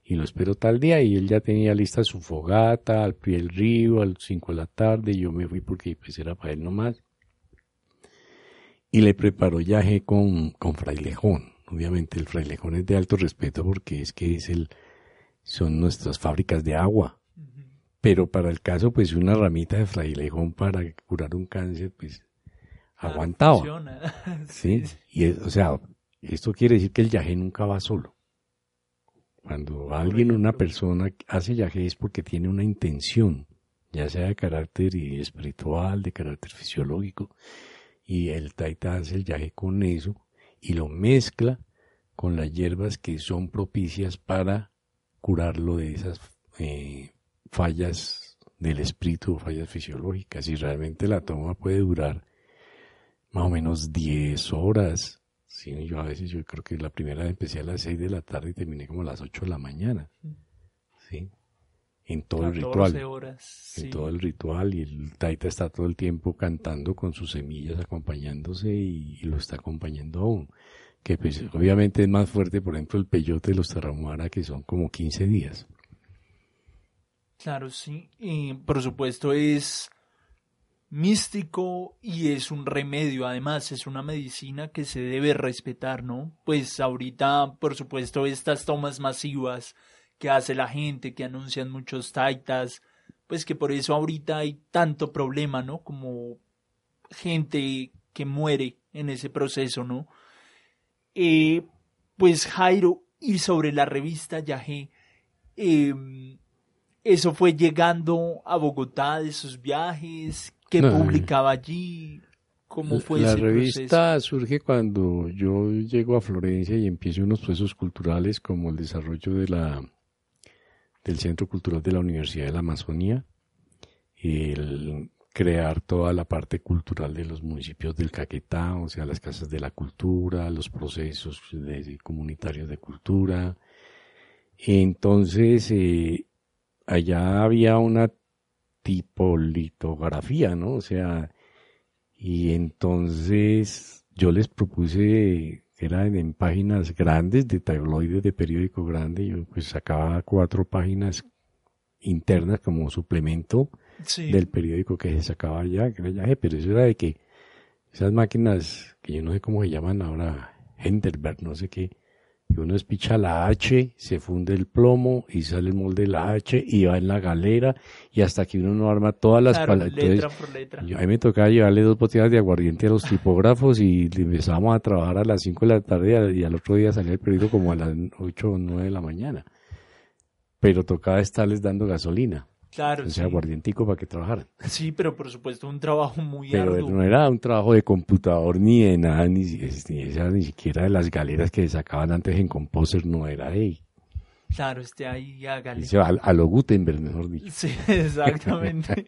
Y lo espero tal día y él ya tenía lista su fogata al pie del río a las 5 de la tarde. Yo me fui porque pues era para él nomás. Y le preparó yaje con, con frailejón. Obviamente el frailejón es de alto respeto porque es que es el, son nuestras fábricas de agua. Pero para el caso, pues una ramita de frailejón para curar un cáncer, pues aguantaba. funciona. <laughs> Sí, y es- o sea, esto quiere decir que el yaje nunca va solo. Cuando alguien, una persona hace yaje es porque tiene una intención, ya sea de carácter espiritual, de carácter fisiológico, y el taita hace el yaje con eso y lo mezcla con las hierbas que son propicias para curarlo de esas eh, fallas del espíritu fallas fisiológicas. Y realmente la toma puede durar más o menos 10 horas. Sí, yo a veces yo creo que la primera vez empecé a las 6 de la tarde y terminé como a las 8 de la mañana. Sí. En todo el 14 ritual. horas, En sí. todo el ritual y el taita está todo el tiempo cantando con sus semillas acompañándose y, y lo está acompañando aún. Que pues obviamente es más fuerte, por ejemplo, el peyote de los tarahumara que son como 15 días. Claro, sí. Por supuesto es místico y es un remedio, además es una medicina que se debe respetar, ¿no? Pues ahorita, por supuesto, estas tomas masivas que hace la gente, que anuncian muchos taitas, pues que por eso ahorita hay tanto problema, ¿no? Como gente que muere en ese proceso, ¿no? Eh, pues Jairo, y sobre la revista Yahé, eh, eso fue llegando a Bogotá de sus viajes, que No, publicaba allí, cómo fue la ese revista surge cuando yo llego a Florencia y empiezo unos procesos culturales como el desarrollo de la del Centro Cultural de la Universidad de la Amazonía, el crear toda la parte cultural de los municipios del Caquetá, o sea, las casas de la cultura, los procesos de comunitarios de cultura. Entonces, eh, allá había una tipo litografía, ¿no? O sea, y entonces yo les propuse era en, en páginas grandes de tabloides de periódico grande. Yo pues sacaba cuatro páginas internas como suplemento Sí. del periódico que se sacaba allá, que era Yagé, pero eso era de que esas máquinas, que yo no sé cómo se llaman ahora, Hindenburg, no sé qué, que uno espicha la H, se funde el plomo y sale el molde de la H y va en la galera y hasta que uno no arma todas las Claro, letra por letra. Yo, a mí me tocaba llevarle dos botellas de aguardiente a los tipógrafos y empezábamos a trabajar a las 5 de la tarde y al otro día salía el periódico como a las 8 o 9 de la mañana. Pero tocaba estarles dando gasolina. Claro, O sea, sí. aguardientico para que trabajaran. Sí, pero por supuesto un trabajo muy Pero arduo. no era un trabajo de computador ni de nada, ni, ni, esa- ni siquiera de las galeras que sacaban antes en Composer, no era de Claro, este ahí hágale. dice, a, a lo Gutenberg, mejor dicho. Sí, <laughs> exactamente.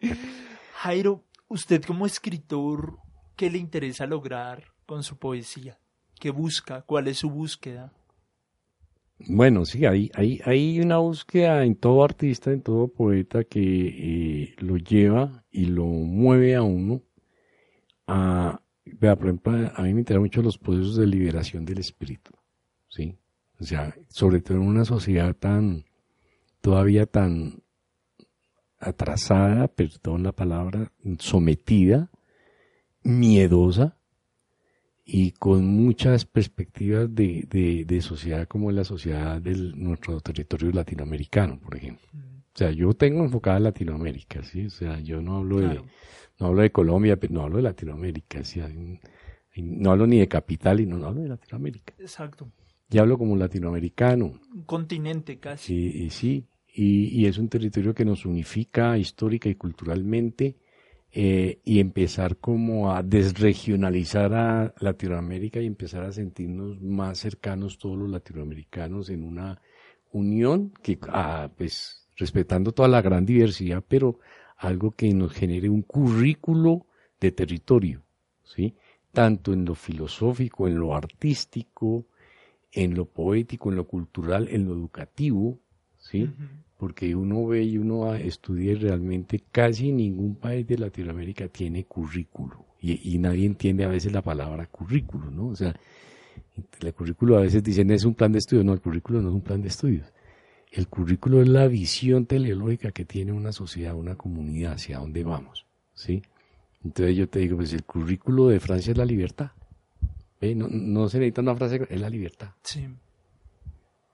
Jairo, usted como escritor, ¿qué le interesa lograr con su poesía? ¿Qué busca? ¿Cuál es su búsqueda? Bueno, sí, hay, hay, hay una búsqueda en todo artista, en todo poeta que eh, lo lleva y lo mueve a uno a, vea, por ejemplo, a mí me interesan mucho los procesos de liberación del espíritu, ¿sí? O sea, sobre todo en una sociedad tan, todavía tan atrasada, perdón la palabra, sometida, miedosa, y con muchas perspectivas de, de, de sociedad como la sociedad de nuestro territorio latinoamericano, por ejemplo. O sea, yo tengo enfocada Latinoamérica, ¿sí? O sea, yo no hablo Claro. de no hablo de Colombia, pero no hablo de Latinoamérica, ¿sí? No hablo ni de capital y no, no hablo de Latinoamérica. Exacto. Y hablo como latinoamericano, Un continente casi. Sí, y sí, y, y es un territorio que nos unifica histórica y culturalmente eh, y empezar como a desregionalizar a Latinoamérica y empezar a sentirnos más cercanos todos los latinoamericanos en una unión que, ah, pues, respetando toda la gran diversidad, pero algo que nos genere un currículo de territorio, ¿sí? Tanto en lo filosófico, en lo artístico, en lo poético, en lo cultural, en lo educativo, ¿sí? Porque uno ve y uno estudia y realmente casi ningún país de Latinoamérica tiene currículo. Y, nadie entiende a veces la palabra currículo, ¿no? O sea, el currículo a veces dicen es un plan de estudio. No, el currículo no es un plan de estudios. El currículo es la visión teleológica que tiene una sociedad, una comunidad, hacia dónde vamos, ¿sí? Entonces yo te digo, pues el currículo de Francia es la libertad. ¿Ve? No, no se necesita una frase, es la libertad. Sí.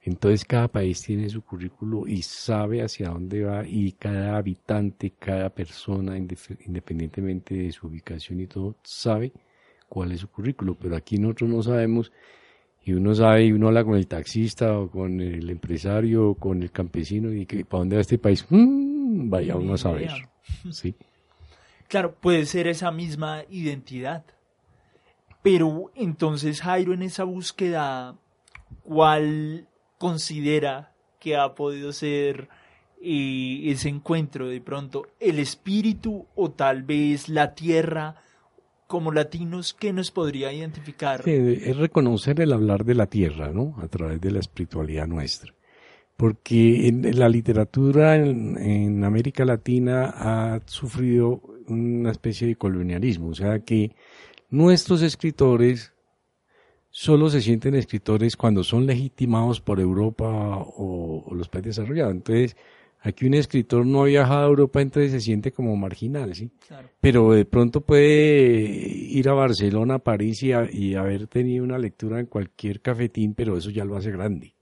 Entonces cada país tiene su currículo y sabe hacia dónde va y cada habitante, cada persona, independientemente de su ubicación y todo, sabe cuál es su currículo. Pero aquí nosotros no sabemos y uno sabe y uno habla con el taxista o con el empresario o con el campesino y que para dónde va este país, Mm, vaya uno a saber. ¿sí? Claro, puede ser esa misma identidad. Pero entonces Jairo en esa búsqueda, ¿cuál considera que ha podido ser eh, ese encuentro de pronto? ¿El espíritu o tal vez la tierra? Como latinos, ¿qué nos podría identificar? Es reconocer el hablar de la tierra, ¿no? A través de la espiritualidad nuestra. Porque en la literatura en, en América Latina ha sufrido una especie de colonialismo, o sea que nuestros escritores solo se sienten escritores cuando son legitimados por Europa o, o los países desarrollados. Entonces, aquí un escritor no ha viajado a Europa, entonces se siente como marginal, ¿sí? Claro. pero de pronto puede ir a Barcelona, a París y, a- y haber tenido una lectura en cualquier cafetín, pero eso ya lo hace grande.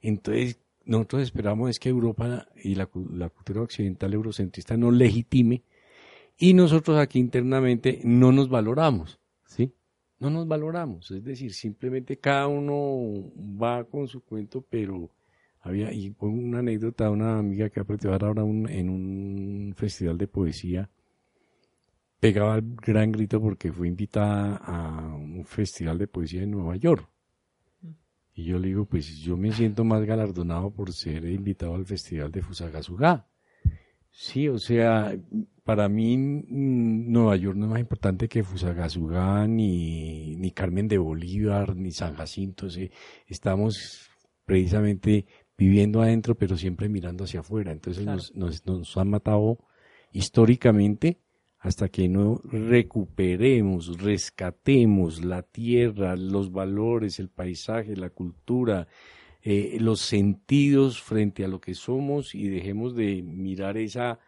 Entonces, nosotros esperamos es que Europa y la, cu- la cultura occidental eurocentrista nos legitime y nosotros aquí internamente no nos valoramos. No nos valoramos, es decir, simplemente cada uno va con su cuento, pero había, y pongo una anécdota de una amiga que ha participado ahora un- en un festival de poesía, pegaba el gran grito porque fue invitada a un festival de poesía en Nueva York. Y yo le digo, pues yo me siento más galardonado por ser invitado al festival de Fusagasugá. Sí, o sea, para mí mm, Nueva York no es más importante que Fusagasugá, ni, ni Carmen de Bolívar, ni San Jacinto. sí. Estamos precisamente viviendo adentro, pero siempre mirando hacia afuera. Entonces Claro. nos, nos, nos han matado históricamente hasta que no recuperemos, rescatemos la tierra, los valores, el paisaje, la cultura, eh, los sentidos frente a lo que somos y dejemos de mirar esa,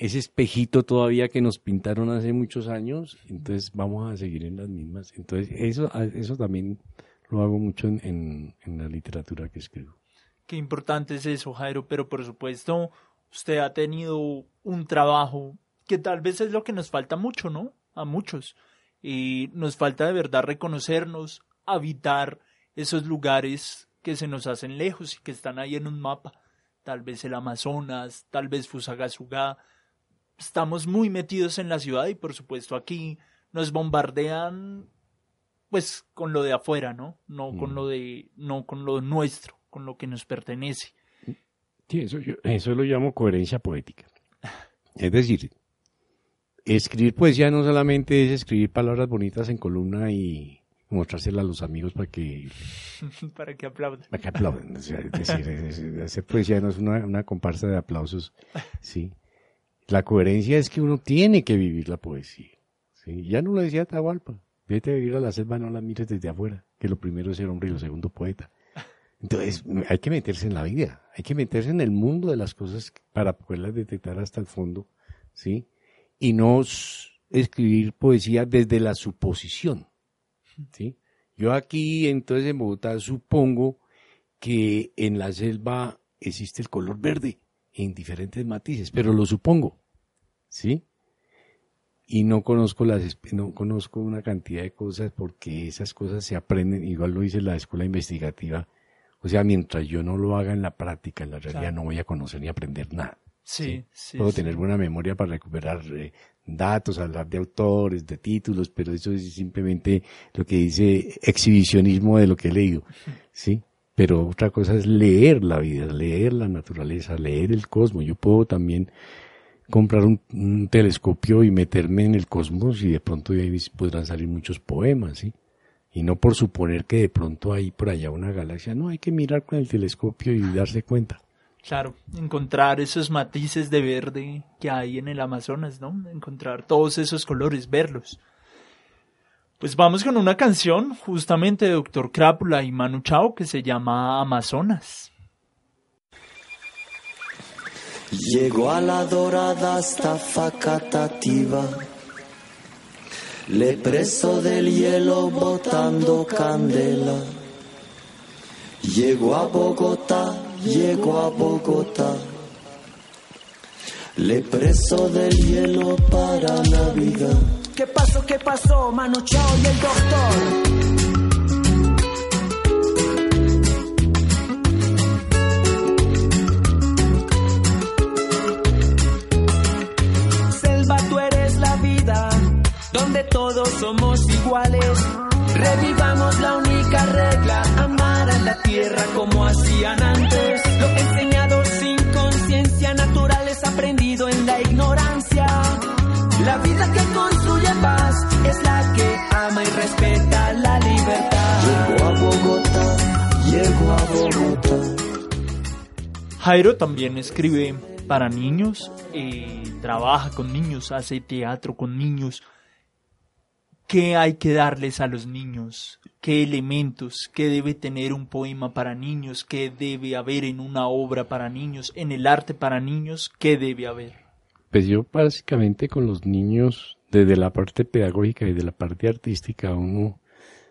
ese espejito todavía que nos pintaron hace muchos años, entonces vamos a seguir en las mismas. Entonces eso, eso también lo hago mucho en, en la literatura que escribo. Qué importante es eso, Jairo, pero por supuesto usted ha tenido un trabajo que tal vez es lo que nos falta mucho, ¿no? A muchos. Y nos falta de verdad reconocernos, habitar esos lugares que se nos hacen lejos y que están ahí en un mapa. Tal vez el Amazonas, tal vez Fusagasugá. Estamos muy metidos en la ciudad y por supuesto aquí nos bombardean pues con lo de afuera, ¿no? No con mm. lo de no con lo nuestro, con lo que nos pertenece. Sí, eso, eso lo llamo coherencia poética. <laughs> Es decir, escribir poesía no solamente es escribir palabras bonitas en columna y mostrárselas a los amigos para que <laughs> para que aplaudan. Para que aplaudan. es decir, hacer poesía no es una, comparsa de aplausos. <laughs> Sí. La coherencia es que uno tiene que vivir la poesía. ¿sí? Ya no lo decía Tahualpa. Vete a vivir a la selva, no la mires desde afuera. Que lo primero es ser hombre y lo segundo poeta. Entonces, hay que meterse en la vida. Hay que meterse en el mundo de las cosas para poderlas detectar hasta el fondo. ¿Sí? y no escribir poesía desde la suposición. ¿sí? Yo aquí, entonces en Bogotá, supongo que en la selva existe el color verde en diferentes matices, pero lo supongo, ¿sí? Y no conozco las, no conozco una cantidad de cosas porque esas cosas se aprenden, igual lo dice la escuela investigativa, o sea, mientras yo no lo haga en la práctica, en la realidad no voy a conocer ni aprender nada. Sí, sí. Puedo tener buena memoria para recuperar eh, datos, hablar de autores, de títulos, pero eso es simplemente lo que dice exhibicionismo de lo que he leído, ¿sí? Pero otra cosa es leer la vida, leer la naturaleza, leer el cosmos. Yo puedo también comprar un, telescopio y meterme en el cosmos y de pronto ahí podrán salir muchos poemas, ¿sí? Y no por suponer que de pronto hay por allá una galaxia, no, hay que mirar con el telescopio y darse cuenta. Claro, encontrar esos matices de verde que hay en el Amazonas, ¿no? Encontrar todos esos colores, verlos. Pues vamos con una canción justamente de Doctor Crápula y Manu Chao que se llama Amazonas. Llegó a la dorada hasta facatativa, le preso del hielo botando candela. Llegó a Bogotá llego a Bogotá. Le preso del hielo para Navidad. ¿Qué pasó? ¿Qué pasó? Mano Chao y el doctor. Donde todos somos iguales. Revivamos la única regla, amar a la tierra como hacían antes. Lo enseñado sin conciencia natural es aprendido en la ignorancia. La vida que construye paz es la que ama y respeta la libertad. Llego a Bogotá, llego a Bogotá. Jairo también escribe para niños, eh, trabaja con niños, hace teatro con niños ¿Qué hay que darles a los niños? ¿Qué elementos? ¿Qué debe tener un poema para niños? ¿Qué debe haber en una obra para niños? ¿En el arte para niños? ¿Qué debe haber? Pues yo básicamente con los niños, desde la parte pedagógica y de la parte artística, uno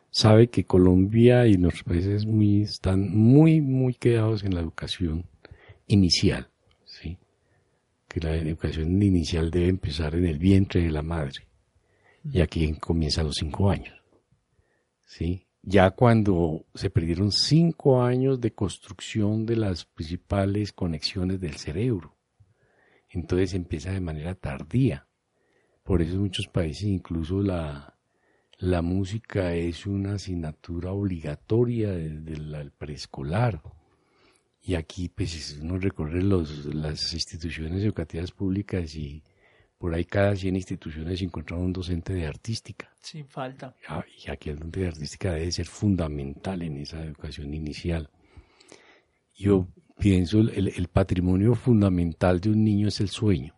sabe que Colombia y nuestros países muy, están muy, muy quedados en la educación inicial, ¿sí? Que la educación inicial debe empezar en el vientre de la madre y aquí comienza a los cinco años. ¿Sí? Ya cuando se perdieron cinco años de construcción de las principales conexiones del cerebro, entonces empieza de manera tardía. Por eso en muchos países incluso la, la música es una asignatura obligatoria desde el preescolar. Y aquí, pues, uno recorre los, las instituciones educativas públicas y por ahí cada 100 instituciones encontraron un docente de artística. Sin falta. Ah, y aquí el docente de artística debe ser fundamental en esa educación inicial. Yo pienso el, el patrimonio fundamental de un niño es el sueño.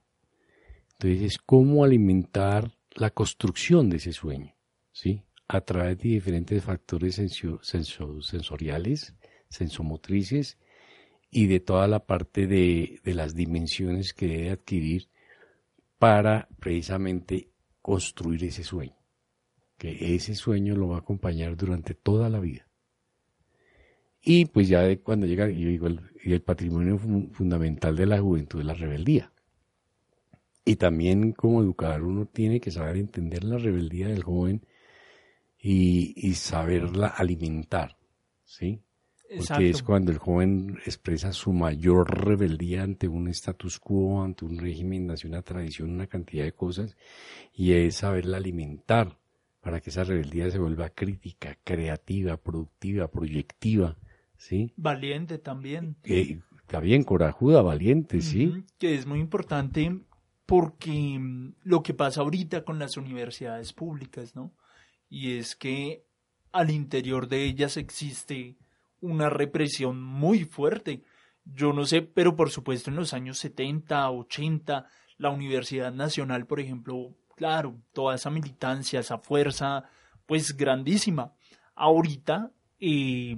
Entonces es cómo alimentar la construcción de ese sueño, ¿sí? A través de diferentes factores sensio- senso- sensoriales, sensomotrices y de toda la parte de, de las dimensiones que debe adquirir para precisamente construir ese sueño. Que ese sueño lo va a acompañar durante toda la vida. Y pues ya de cuando llega, yo digo, el, el patrimonio fu- fundamental de la juventud es la rebeldía. Y también como educador uno tiene que saber entender la rebeldía del joven y, y saberla alimentar, ¿sí? Porque Exacto. es cuando el joven expresa su mayor rebeldía ante un status quo, ante un régimen, ante una tradición, una cantidad de cosas, y es saberla alimentar para que esa rebeldía se vuelva crítica, creativa, productiva, proyectiva, ¿sí? Valiente también. Eh, está bien, corajuda, valiente, ¿sí? Que es muy importante porque mm, lo que pasa ahorita con las universidades públicas, ¿no? Y es que al interior de ellas existe una represión muy fuerte. Yo no sé, pero por supuesto en los años 70, 80, la Universidad Nacional, por ejemplo, claro, toda esa militancia, esa fuerza, pues grandísima. Ahorita, eh,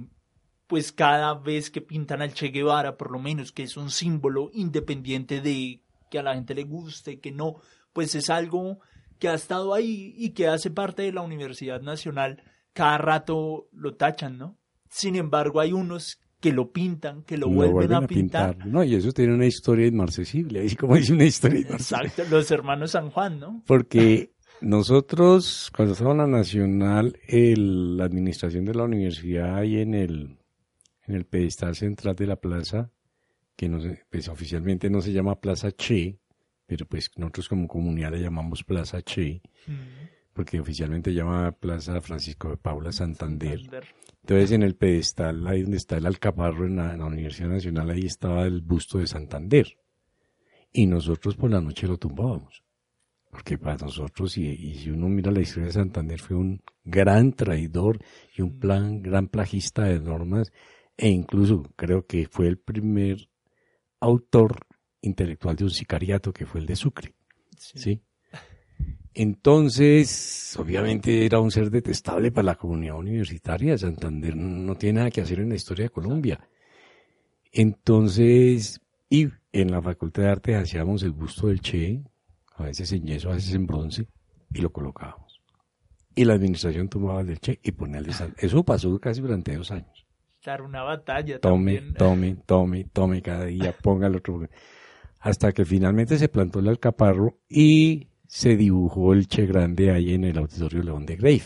pues cada vez que pintan al Che Guevara, por lo menos, que es un símbolo independiente de que a la gente le guste, que no, pues es algo que ha estado ahí y que hace parte de la Universidad Nacional, cada rato lo tachan, ¿no? Sin embargo, hay unos que lo pintan, que lo, vuelven, a pintar. No, y eso tiene una historia inmarcesible, así como dice una historia inmarcesible. Exacto, los hermanos San Juan, ¿no? Porque nosotros, cuando estaba en la Nacional, el- la administración de la universidad ahí en el, en el pedestal central de la plaza, que no se- pues oficialmente no se llama Plaza Che, pero pues nosotros como comunidad le llamamos Plaza Che, porque oficialmente llama Plaza Francisco de Paula Santander. Entonces en el pedestal, ahí donde está el alcaparro en la, en la Universidad Nacional, ahí estaba el busto de Santander. Y nosotros por la noche lo tumbábamos. Porque para nosotros, y, y si uno mira la historia de Santander, fue un gran traidor y un plan, gran plagista de normas, e incluso creo que fue el primer autor intelectual de un sicariato que fue el de Sucre. ¿sí? Entonces, obviamente era un ser detestable para la comunidad universitaria. Santander no tiene nada que hacer en la historia de Colombia. Entonces, y en la Facultad de Arte hacíamos el busto del Che, a veces en yeso, a veces en bronce, y lo colocábamos. Y la administración tomaba el del Che y ponía el de San. Eso pasó casi durante dos años. Claro, una batalla Tome, también. tome, tome, tome cada día, ponga el otro. Hasta que finalmente se plantó el alcaparro y se dibujó el Che Grande ahí en el Auditorio León de Grave.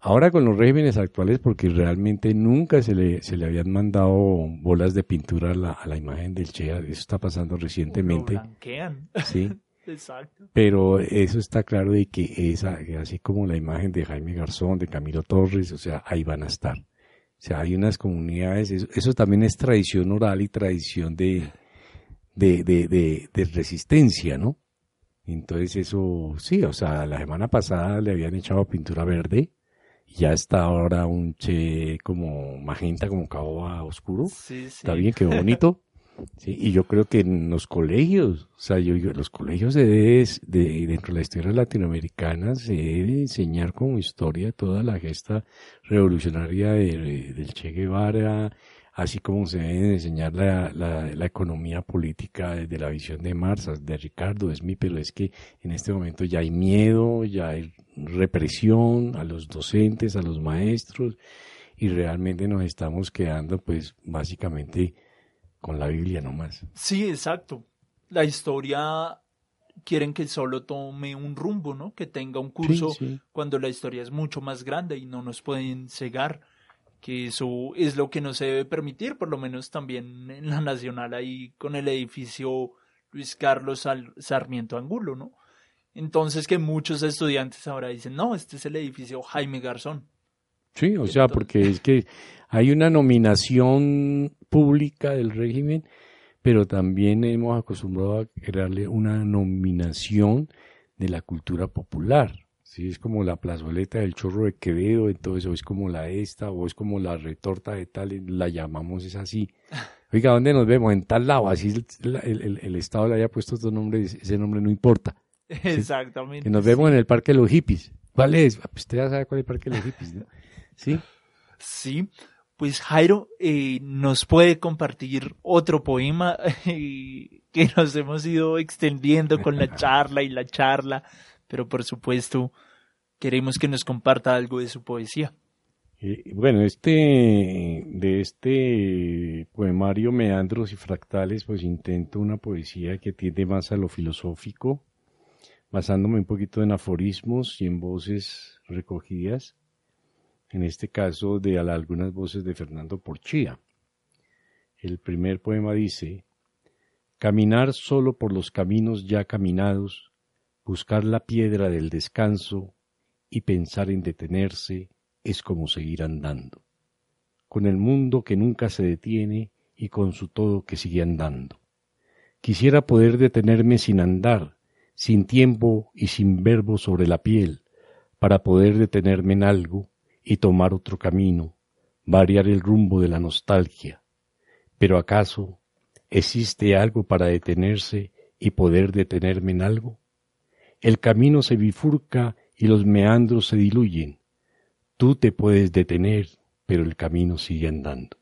Ahora con los regímenes actuales, porque realmente nunca se le, se le habían mandado bolas de pintura a la, a la imagen del Che, eso está pasando recientemente. Lo blanquean. Sí. <laughs> Exacto. Pero eso está claro de que esa, así como la imagen de Jaime Garzón, de Camilo Torres, o sea, ahí van a estar. O sea, hay unas comunidades, eso, eso también es tradición oral y tradición de, de, de, de, de resistencia, ¿no? Entonces eso, sí, o sea, la semana pasada le habían echado pintura verde, y ya está ahora un che como magenta, como caoba oscuro. Sí, sí. Está bien, quedó bonito. <laughs> Sí, y yo creo que en los colegios, o sea, yo digo, los colegios se debe, de, dentro de la historia latinoamericana, se debe enseñar como historia toda la gesta revolucionaria de- del Che Guevara, así como se debe enseñar la, la, la economía política desde la visión de Marx, de Ricardo, es mi, pero es que en este momento ya hay miedo, ya hay represión a los docentes, a los maestros, y realmente nos estamos quedando, pues, básicamente con la Biblia nomás. Sí, exacto. La historia quieren que solo tome un rumbo, ¿no? Que tenga un curso sí. cuando la historia es mucho más grande y no nos pueden cegar. Que eso es lo que no se debe permitir, por lo menos también en la Nacional ahí con el edificio Luis Carlos Sarmiento Angulo, ¿no? Entonces que muchos estudiantes ahora dicen, no, este es el edificio Jaime Garzón. Sí, o sea, porque es que hay una nominación pública del régimen, pero también hemos acostumbrado a crearle una nominación de la cultura popular. Sí, es como la plazoleta del chorro de Quevedo, entonces o es como la esta, o es como la retorta de tal, la llamamos es así. <laughs> Oiga, ¿dónde nos vemos? En tal lado. Así el, el- el- el Estado le haya puesto otro nombre, ese nombre no importa. <laughs> Exactamente. Que nos vemos en el Parque de los Hippies. ¿Cuál es? Ah, pues Usted ya sabe cuál es el Parque de los Hippies, ¿no? <laughs> Sí. Sí, pues Jairo eh, nos puede compartir otro poema eh, que nos hemos ido extendiendo con la charla y la charla, pero por supuesto queremos que nos comparta algo de su poesía. Eh, bueno, este, de este poemario Meandros y Fractales, pues intento una poesía que tiende más a lo filosófico, basándome un poquito en aforismos y en voces recogidas, en este caso de al- algunas voces de Fernando Porchía. El primer poema dice, Caminar solo por los caminos ya caminados, buscar la piedra del descanso y pensar en detenerse es como seguir andando, con el mundo que nunca se detiene y con su todo que sigue andando. Quisiera poder detenerme sin andar, sin tiempo y sin verbo sobre la piel, para poder detenerme en algo y tomar otro camino, variar el rumbo de la nostalgia. Pero acaso existe algo para detenerse y poder detenerme en algo? El camino se bifurca y los meandros se diluyen. Tú te puedes detener, pero el camino sigue andando.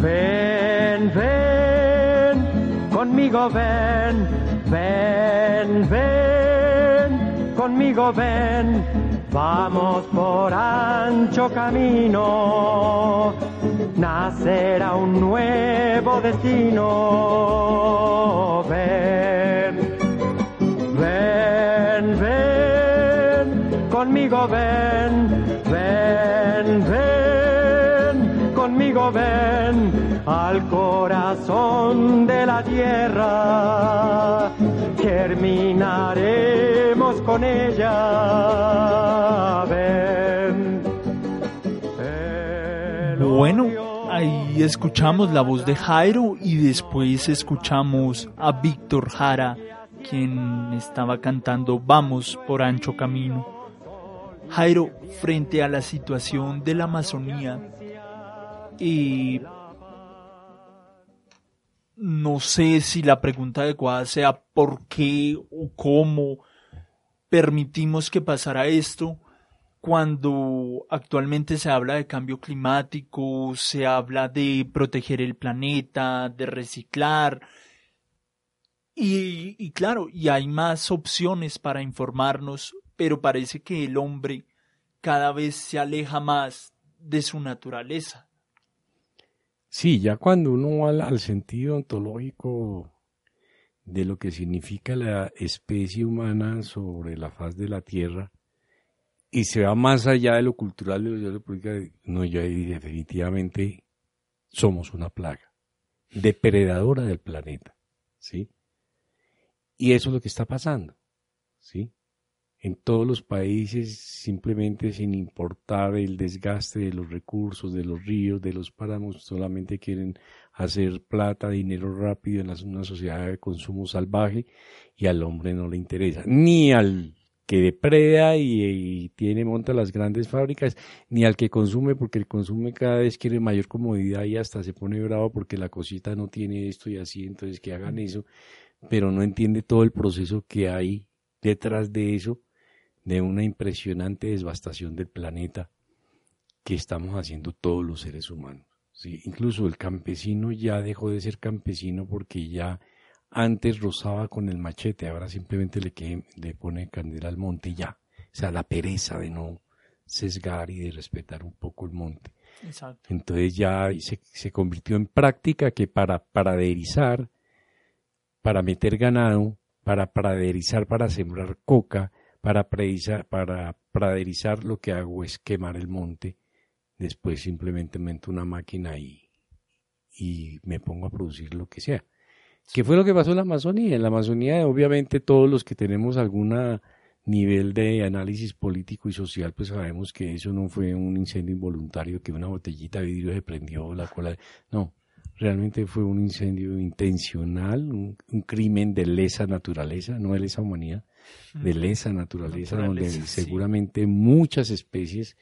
Ven, ven, conmigo ven, ven, ven, conmigo ven, vamos por ancho camino, nacerá un nuevo destino. Ven, ven, ven, conmigo ven, ven, ven, conmigo ven al corazón de la tierra. Germinaremos con ella. Ven. Bueno, ahí escuchamos la voz de Jairo y después escuchamos a Víctor Jara, quien estaba cantando Vamos por ancho camino. Jairo, frente a la situación de la Amazonía, y no sé si la pregunta adecuada sea por qué o cómo permitimos que pasara esto cuando actualmente se habla de cambio climático, se habla de proteger el planeta, de reciclar. Y, y claro, y hay más opciones para informarnos, pero parece que el hombre cada vez se aleja más de su naturaleza. Sí, ya cuando uno va al, sentido ontológico de lo que significa la especie humana sobre la faz de la Tierra y se va más allá de lo cultural, de lo, de no, ya definitivamente somos una plaga depredadora del planeta, ¿sí? Y eso es lo que está pasando, ¿sí? En todos los países, simplemente sin importar el desgaste de los recursos, de los ríos, de los páramos, solamente quieren hacer plata, dinero rápido en una sociedad de consumo salvaje y al hombre no le interesa, ni al que depreda y, y tiene, monta las grandes fábricas, ni al que consume, porque el consume cada vez quiere mayor comodidad y hasta se pone bravo porque la cosita no tiene esto y así, entonces que hagan eso, pero no entiende todo el proceso que hay detrás de eso, de una impresionante devastación del planeta que estamos haciendo todos los seres humanos. ¿sí? Incluso el campesino ya dejó de ser campesino porque ya antes rozaba con el machete, ahora simplemente le, que- le pone candela al monte y ya. O sea, la pereza de no sesgar y de respetar un poco el monte. Exacto. Entonces ya se, se convirtió en práctica que para praderizar, para meter ganado, para praderizar, para sembrar coca, para, praderizar, para praderizar lo que hago es quemar el monte, después simplemente meto una máquina y, y me pongo a producir lo que sea. ¿Qué fue lo que pasó en la Amazonía? En la Amazonía, obviamente, todos los que tenemos alguna nivel de análisis político y social, pues sabemos que eso no fue un incendio involuntario, que una botellita de vidrio se prendió la cola. No, realmente fue un incendio intencional, un, un crimen de lesa naturaleza, no de lesa humanidad, de lesa naturaleza, donde sí. seguramente muchas especies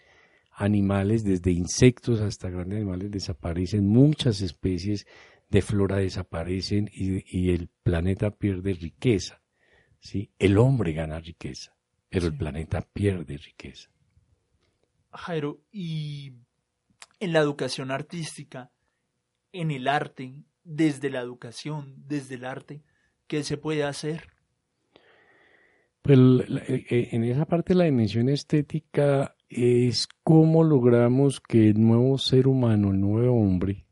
animales, desde insectos hasta grandes animales, desaparecen, muchas especies de flora desaparecen y, y el planeta pierde riqueza. ¿sí? El hombre gana riqueza, pero el planeta pierde riqueza. Jairo, y en la educación artística, en el arte, desde la educación, desde el arte, ¿qué se puede hacer? Pues la- eh, en esa parte la dimensión estética es cómo logramos que el nuevo ser humano, el nuevo hombre,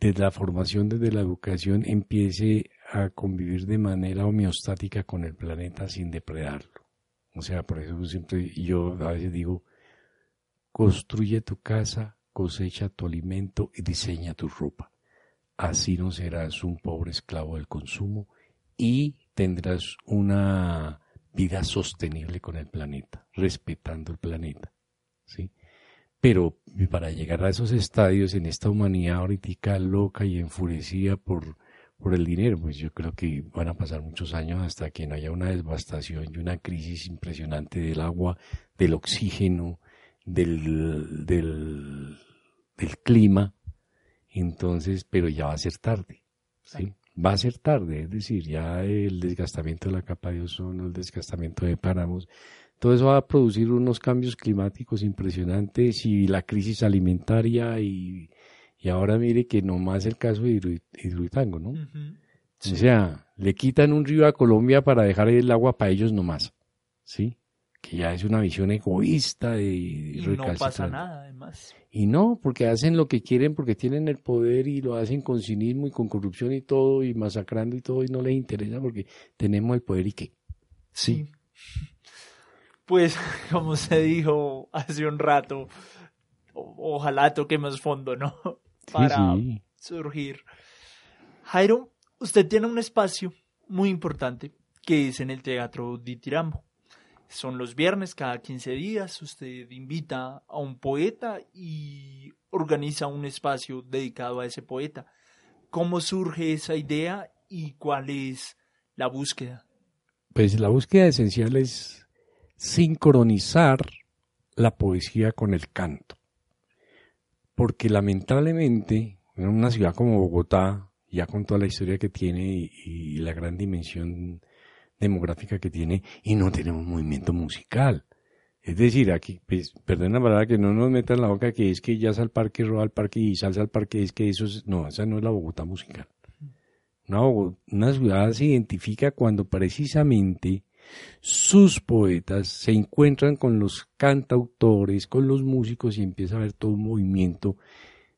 desde la formación, desde la educación, empiece a convivir de manera homeostática con el planeta sin depredarlo. O sea, por eso siempre yo a veces digo, construye tu casa, cosecha tu alimento y diseña tu ropa. Así no serás un pobre esclavo del consumo y tendrás una vida sostenible con el planeta, respetando el planeta. ¿sí? Pero para llegar a esos estadios en esta humanidad ahorita loca y enfurecida por, por el dinero, pues yo creo que van a pasar muchos años hasta que no haya una devastación y una crisis impresionante del agua, del oxígeno, del, del, del clima. Entonces, pero ya va a ser tarde. ¿sí? Va a ser tarde, es decir, ya el desgastamiento de la capa de ozono, el desgastamiento de páramos, todo eso va a producir unos cambios climáticos impresionantes y la crisis alimentaria y, y ahora mire que nomás el caso de Hidro- Hidroituango, ¿no? O sea, le quitan un río a Colombia para dejar el agua para ellos nomás, ¿sí? Que ya es una visión egoísta de Y no pasa nada, además. Y no, porque hacen lo que quieren, porque tienen el poder y lo hacen con cinismo y con corrupción y todo, y masacrando y todo, y no les interesa porque tenemos el poder y qué. Sí. Pues, <laughs> como se dijo hace un rato, ojalá toquemos fondo, ¿no? Para sí. surgir. Jairo, usted tiene un espacio muy importante que es en el Teatro di Tirambo. Son los viernes cada 15 días. Usted invita a un poeta y organiza un espacio dedicado a ese poeta. ¿Cómo surge esa idea y cuál es la búsqueda? Pues la búsqueda esencial es sincronizar la poesía con el canto. Porque lamentablemente, en una ciudad como Bogotá, ya con toda la historia que tiene y, y la gran dimensión demográfica que tiene, y no tenemos movimiento musical. Es decir, aquí, pues, perdón la palabra que no nos metan la boca que es que ya al parque, roba al parque y salsa al parque, es que eso es, no, esa no es la Bogotá musical. Una, una ciudad se identifica cuando precisamente sus poetas se encuentran con los cantautores, con los músicos y empieza a haber todo un movimiento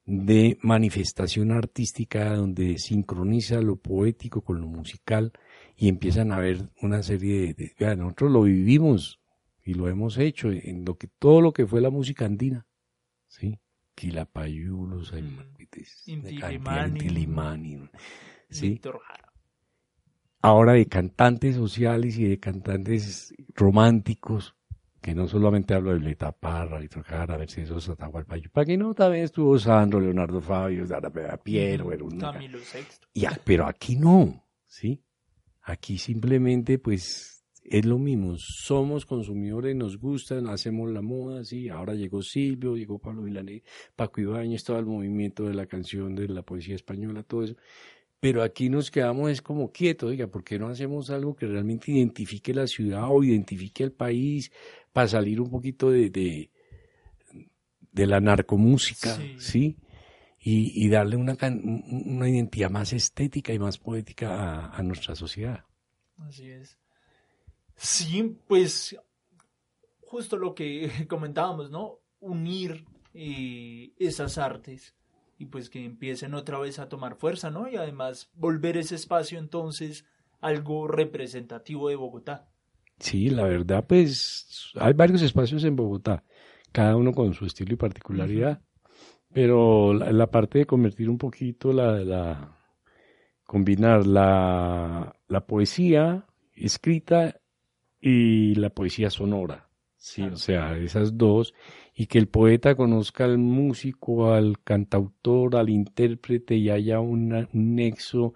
de manifestación artística donde sincroniza lo poético con lo musical y empiezan a haber una serie de, de- nosotros lo vivimos y lo hemos hecho en lo que todo lo que fue la música andina, sí, Quilapayulos, Inti Limani, Limani, sí, Víctor ahora de cantantes sociales y de cantantes románticos, que no solamente hablo de Violeta Parra, Víctor Jara, Mercedes Atahualpayo, para que no también estuvo Sandro, Leonardo Fabio, Sara Piero. Camilo pero aquí no, ¿sí? Aquí simplemente, pues, es lo mismo. Somos consumidores, nos gustan, hacemos la moda, sí. Ahora llegó Silvio, llegó Pablo Milanés, Paco Ibáñez, todo el movimiento de la canción, de la poesía española, todo eso. Pero aquí nos quedamos es como quietos, oiga, ¿por qué no hacemos algo que realmente identifique la ciudad o identifique el país para salir un poquito de, de, de la narcomúsica, ¿sí? Y, y darle una, una identidad más estética y más poética a, a nuestra sociedad. Así es. Sí, pues justo lo que <laughs> comentábamos, ¿no? Unir eh, esas artes y pues que empiecen otra vez a tomar fuerza, ¿no? Y además volver ese espacio entonces algo representativo de Bogotá. Sí, la verdad, pues hay varios espacios en Bogotá, cada uno con su estilo y particularidad, pero la, la parte de convertir un poquito la, la combinar la, la poesía escrita y la poesía sonora. Sí, o sea, esas dos, y que el poeta conozca al músico, al cantautor, al intérprete y haya una- un nexo.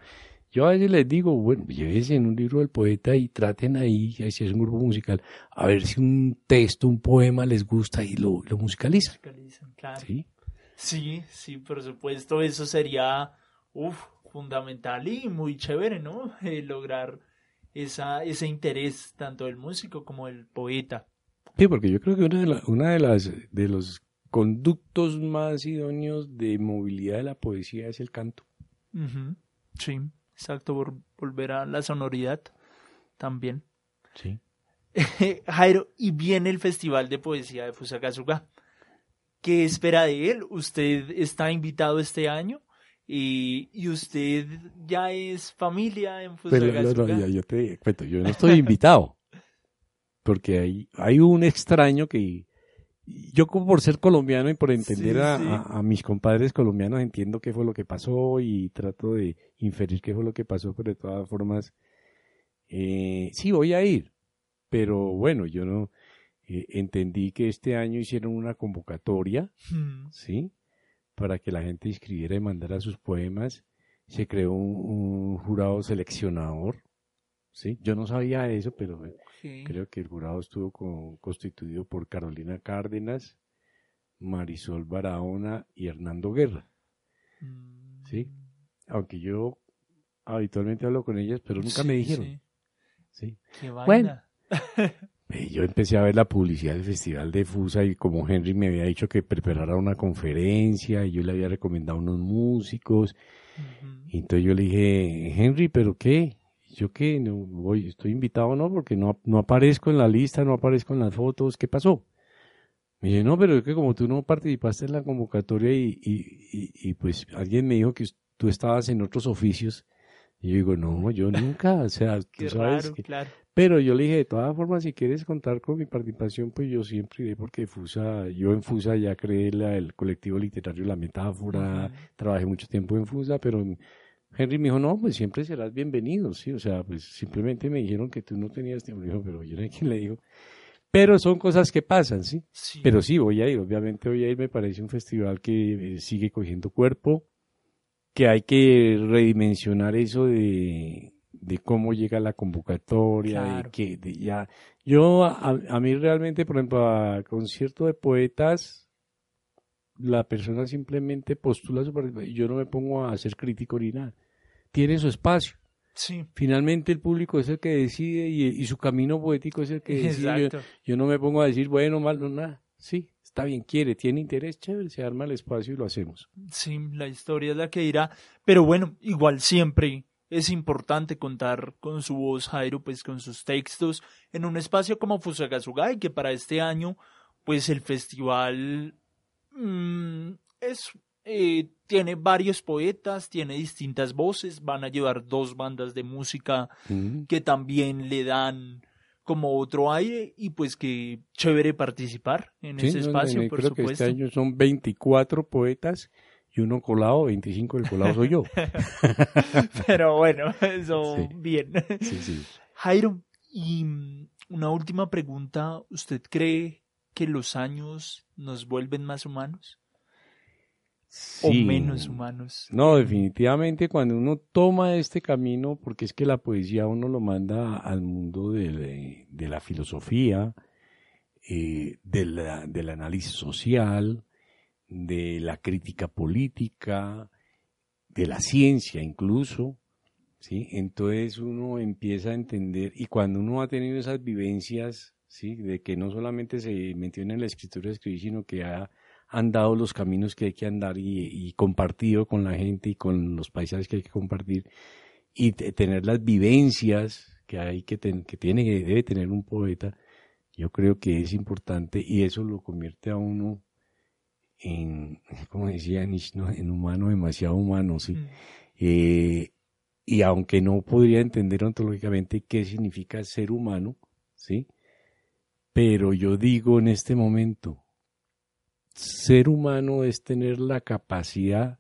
Yo a veces les digo, bueno, llévense en un libro del poeta y traten ahí, si es un grupo musical, a ver si un texto, un poema les gusta y lo, lo musicalizan. Musicalizan, claro. ¿sí? Sí, sí, por supuesto, eso sería uf, fundamental y muy chévere, ¿no? <laughs> Eh, lograr esa, ese interés tanto del músico como del poeta. Sí, porque yo creo que una de, la- una de las de los conductos más idóneos de movilidad de la poesía es el canto. Ujú, Sí, exacto, por volver a la sonoridad también. Sí. <laughs> Jairo, y viene el Festival de Poesía de Fusagasugá. ¿Qué espera de él? Usted está invitado este año y, y usted ya es familia en Pero no, no, ya- yo te cuento, yo no estoy invitado. <laughs> Porque hay, hay un extraño que yo como por ser colombiano y por entender Sí, a, sí. a- a mis compadres colombianos entiendo qué fue lo que pasó y trato de inferir qué fue lo que pasó, pero de todas formas, eh, sí voy a ir. Pero bueno, yo no eh, entendí que este año hicieron una convocatoria Mm, ¿sí? Para que la gente inscribiera y mandara sus poemas. Se creó un, un jurado seleccionador, ¿sí? Yo no sabía eso, pero eh, sí. creo que el jurado estuvo con- constituido por Carolina Cárdenas, Marisol Barahona y Hernando Guerra, Mm, ¿sí? Aunque yo habitualmente hablo con ellas, pero nunca me dijeron, sí. ¿sí? Qué vaina. Bueno. <laughs> Eh, Yo empecé a ver la publicidad del Festival de Fusa y como Henry me había dicho que preparara una conferencia y yo le había recomendado unos músicos. Y entonces yo le dije, Henry, ¿pero qué? ¿Yo qué? No voy, estoy invitado, ¿no? Porque no, no aparezco en la lista, no aparezco en las fotos. ¿Qué pasó? Me dice, no, pero es que como tú no participaste en la convocatoria y, y, y, y, pues alguien me dijo que tú estabas en otros oficios. Y yo digo, no, yo <laughs> nunca, o sea, tú sabes raro, que- claro. pero yo le dije, de todas formas, si quieres contar con mi participación, pues yo siempre iré, porque Fusa, yo en Fusa ya creé la- el colectivo literario La Metáfora, trabajé mucho tiempo en Fusa, pero Henry me dijo, no, pues siempre serás bienvenido, sí, o sea, pues simplemente me dijeron que tú no tenías tiempo, Dijo, pero yo no sé quién le dijo. Pero son cosas que pasan, ¿sí? Sí. Pero sí, voy a ir, obviamente voy a ir, me parece un festival que eh, sigue cogiendo cuerpo, que hay que redimensionar eso de, de cómo llega la convocatoria, de Claro. que de ya. Yo, a, a mí realmente, por ejemplo, a concierto de poetas, la persona simplemente postula su participación. Yo no me pongo a ser crítico ni nada. Tiene su espacio. Sí. Finalmente el público es el que decide y, y su camino poético es el que decide. Yo, no me pongo a decir, bueno, mal, no, nada. Sí, está bien, quiere, tiene interés, chévere, se arma el espacio y lo hacemos. Sí, la historia es la que irá. Pero bueno, igual siempre es importante contar con su voz, Jairo, pues con sus textos en un espacio como Fusagasugá y que para este año, pues el festival mm, es eh, tiene varios poetas, tiene distintas voces, van a llevar dos bandas de música Mm. que también le dan como otro aire y pues que chévere participar en Sí, ese no, espacio, no, por creo que supuesto. este año son 24 poetas y uno colado, 25 del colado soy yo. <laughs> Pero bueno, <laughs> eso Sí. bien. Sí. Jairo, y mm, una última pregunta. ¿Usted cree que los años nos vuelven más humanos? ¿O menos humanos? No, definitivamente cuando uno toma este camino, porque es que la poesía uno lo manda al mundo de, la- de la filosofía, eh, de la- del análisis social, de la crítica política, de la ciencia incluso, ¿sí? Entonces uno empieza a entender, y cuando uno ha tenido esas vivencias, ¿sí? De que no solamente se metió en la escritura de escribir, sino que ha andado los caminos que hay que andar y, y compartido con la gente y con los paisajes que hay que compartir y te- tener las vivencias que hay que, ten- que tiene que debe tener un poeta yo creo que es importante y eso lo convierte a uno en <laughs> como decía Nietzsche ¿no? en humano demasiado humano sí Mm. Eh, y aunque no podría entender ontológicamente qué significa ser humano sí pero yo digo en este momento ser humano es tener la capacidad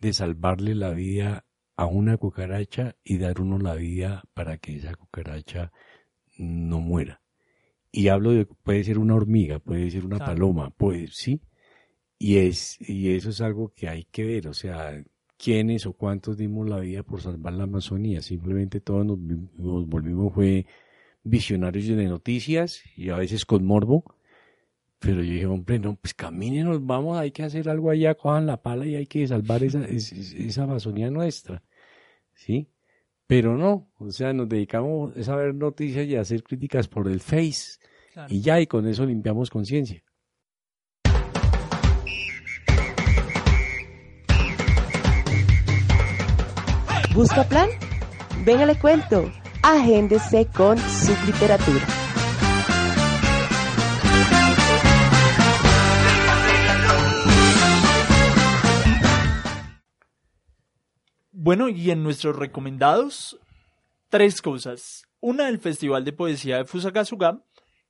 de salvarle la vida a una cucaracha y dar uno la vida para que esa cucaracha no muera. Y hablo de, puede ser una hormiga, puede ser una Claro. paloma, puede, sí. Y es, y eso es algo que hay que ver, o sea, quiénes o cuántos dimos la vida por salvar la Amazonía. Simplemente todos nos, nos volvimos fue visionarios de noticias y a veces con morbo. Pero yo dije, hombre, no, pues camínenos, vamos, hay que hacer algo allá, cojan la pala y hay que salvar esa, <laughs> es- es- esa Amazonía nuestra. ¿Sí? Pero no, o sea, nos dedicamos a ver noticias y a hacer críticas por el Face. Claro. Y ya, y con eso limpiamos conciencia. ¿Busca plan? Venga, le cuento. Agéndese con Subliteratura. Bueno, y en nuestros recomendados, tres cosas. Una, el Festival de Poesía de Fusagasugá,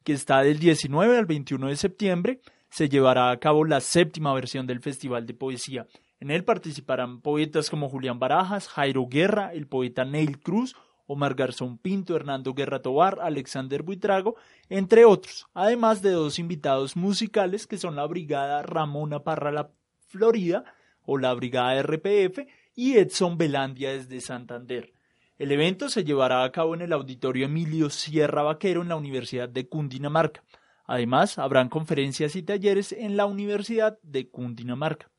que está del 19 al 21 de septiembre. Se llevará a cabo la séptima versión del Festival de Poesía. En él participarán poetas como Julián Barajas, Jairo Guerra, el poeta Neil Cruz, Omar Garzón Pinto, Hernando Guerra Tobar, Alexander Buitrago, entre otros, además de dos invitados musicales que son la Brigada Ramona Parra La Florida o la Brigada RPF y Edson Belandia desde Santander. El evento se llevará a cabo en el Auditorio Emilio Sierra Vaquero en la Universidad de Cundinamarca. Además, habrán conferencias y talleres en la Universidad de Cundinamarca.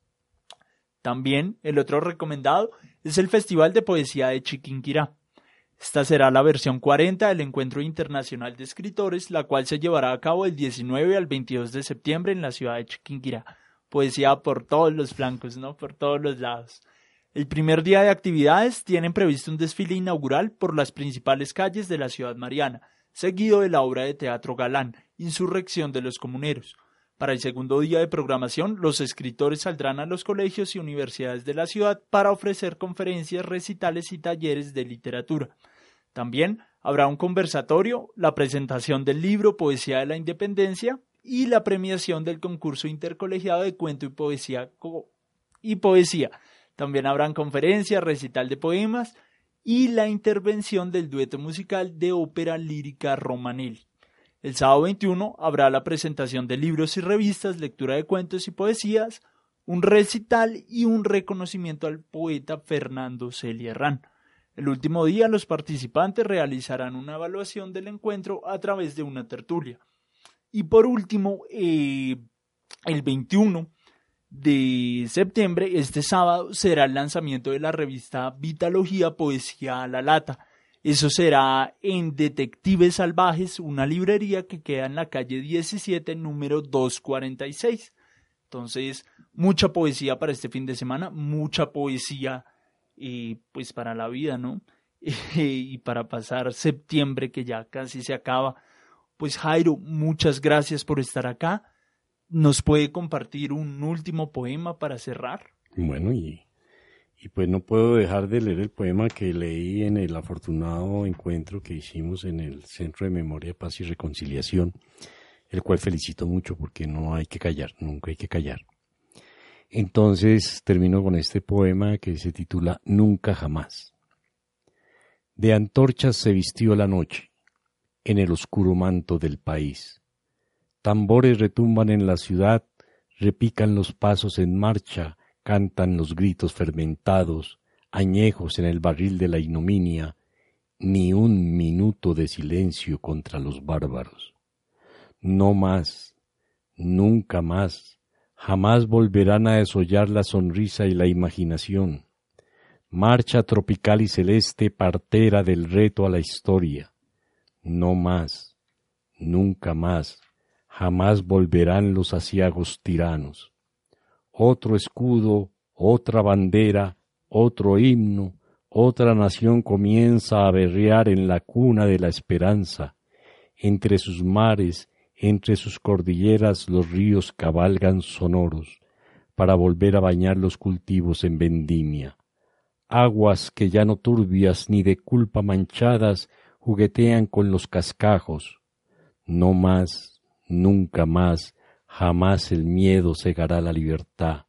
También el otro recomendado es el Festival de Poesía de Chiquinquirá. Esta será la versión 40 del Encuentro Internacional de Escritores, la cual se llevará a cabo del 19 al 22 de septiembre en la ciudad de Chiquinquirá. Poesía por todos los flancos, ¿no? Por todos los lados. El primer día de actividades tienen previsto un desfile inaugural por las principales calles de la ciudad mariana, seguido de la obra de teatro Galán, Insurrección de los Comuneros. Para el segundo día de programación, los escritores saldrán a los colegios y universidades de la ciudad para ofrecer conferencias, recitales y talleres de literatura. También habrá un conversatorio, la presentación del libro Poesía de la Independencia y la premiación del concurso intercolegiado de cuento y poesía y poesía. También habrán conferencias, recital de poemas y la intervención del dueto musical de ópera lírica Romanelli. El sábado 21 habrá la presentación de libros y revistas, lectura de cuentos y poesías, un recital y un reconocimiento al poeta Fernando Celia Herrán. El último día los participantes realizarán una evaluación del encuentro a través de una tertulia. Y por último, eh, el 21 de septiembre, este sábado, será el lanzamiento de la revista Vitalogía Poesía a la Lata. Eso será en Detectives Salvajes, una librería que queda en la calle 17, número 246. Entonces, mucha poesía para este fin de semana, mucha poesía eh, pues para la vida, ¿no? <laughs> y para pasar septiembre que ya casi se acaba. Pues Jairo, muchas gracias por estar acá. ¿Nos puede compartir un último poema para cerrar? Bueno, y, y pues no puedo dejar de leer el poema que leí en el afortunado encuentro que hicimos en el Centro de Memoria, Paz y Reconciliación, el cual felicito mucho porque no hay que callar, nunca hay que callar. Entonces termino con este poema que se titula Nunca jamás. De antorchas se vistió la noche, en el oscuro manto del país. Tambores retumban en la ciudad, repican los pasos en marcha, cantan los gritos fermentados, añejos en el barril de la ignominia, ni un minuto de silencio contra los bárbaros. No más, nunca más, jamás volverán a desollar la sonrisa y la imaginación. Marcha tropical y celeste partera del reto a la historia. No más, nunca más, jamás volverán los asiagos tiranos. Otro escudo, otra bandera, otro himno, otra nación comienza a berrear en la cuna de la esperanza. Entre sus mares, entre sus cordilleras los ríos cabalgan sonoros para volver a bañar los cultivos en vendimia. Aguas que ya no turbias ni de culpa manchadas juguetean con los cascajos. No más, nunca más, jamás el miedo cegará la libertad.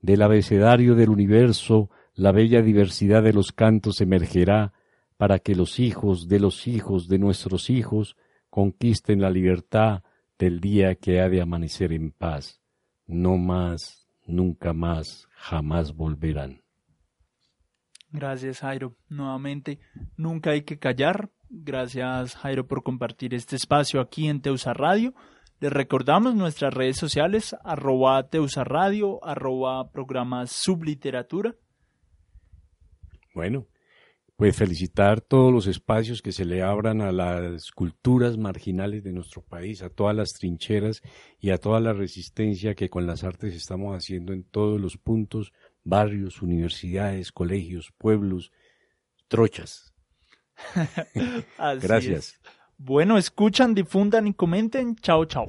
Del abecedario del universo, la bella diversidad de los cantos emergerá para que los hijos de los hijos de nuestros hijos conquisten la libertad del día que ha de amanecer en paz. No más, nunca más, jamás volverán. Gracias, Jairo. Nuevamente, nunca hay que callar. Gracias, Jairo, por compartir este espacio aquí en Teusa Radio. Les recordamos nuestras redes sociales, arroba Teusa Radio, arroba programa Subliteratura. Bueno, pues felicitar todos los espacios que se le abran a las culturas marginales de nuestro país, a todas las trincheras y a toda la resistencia que con las artes estamos haciendo en todos los puntos, barrios, universidades, colegios, pueblos, trochas. <laughs> Gracias. Es. Bueno, escuchan, difundan y comenten. Chao, chao.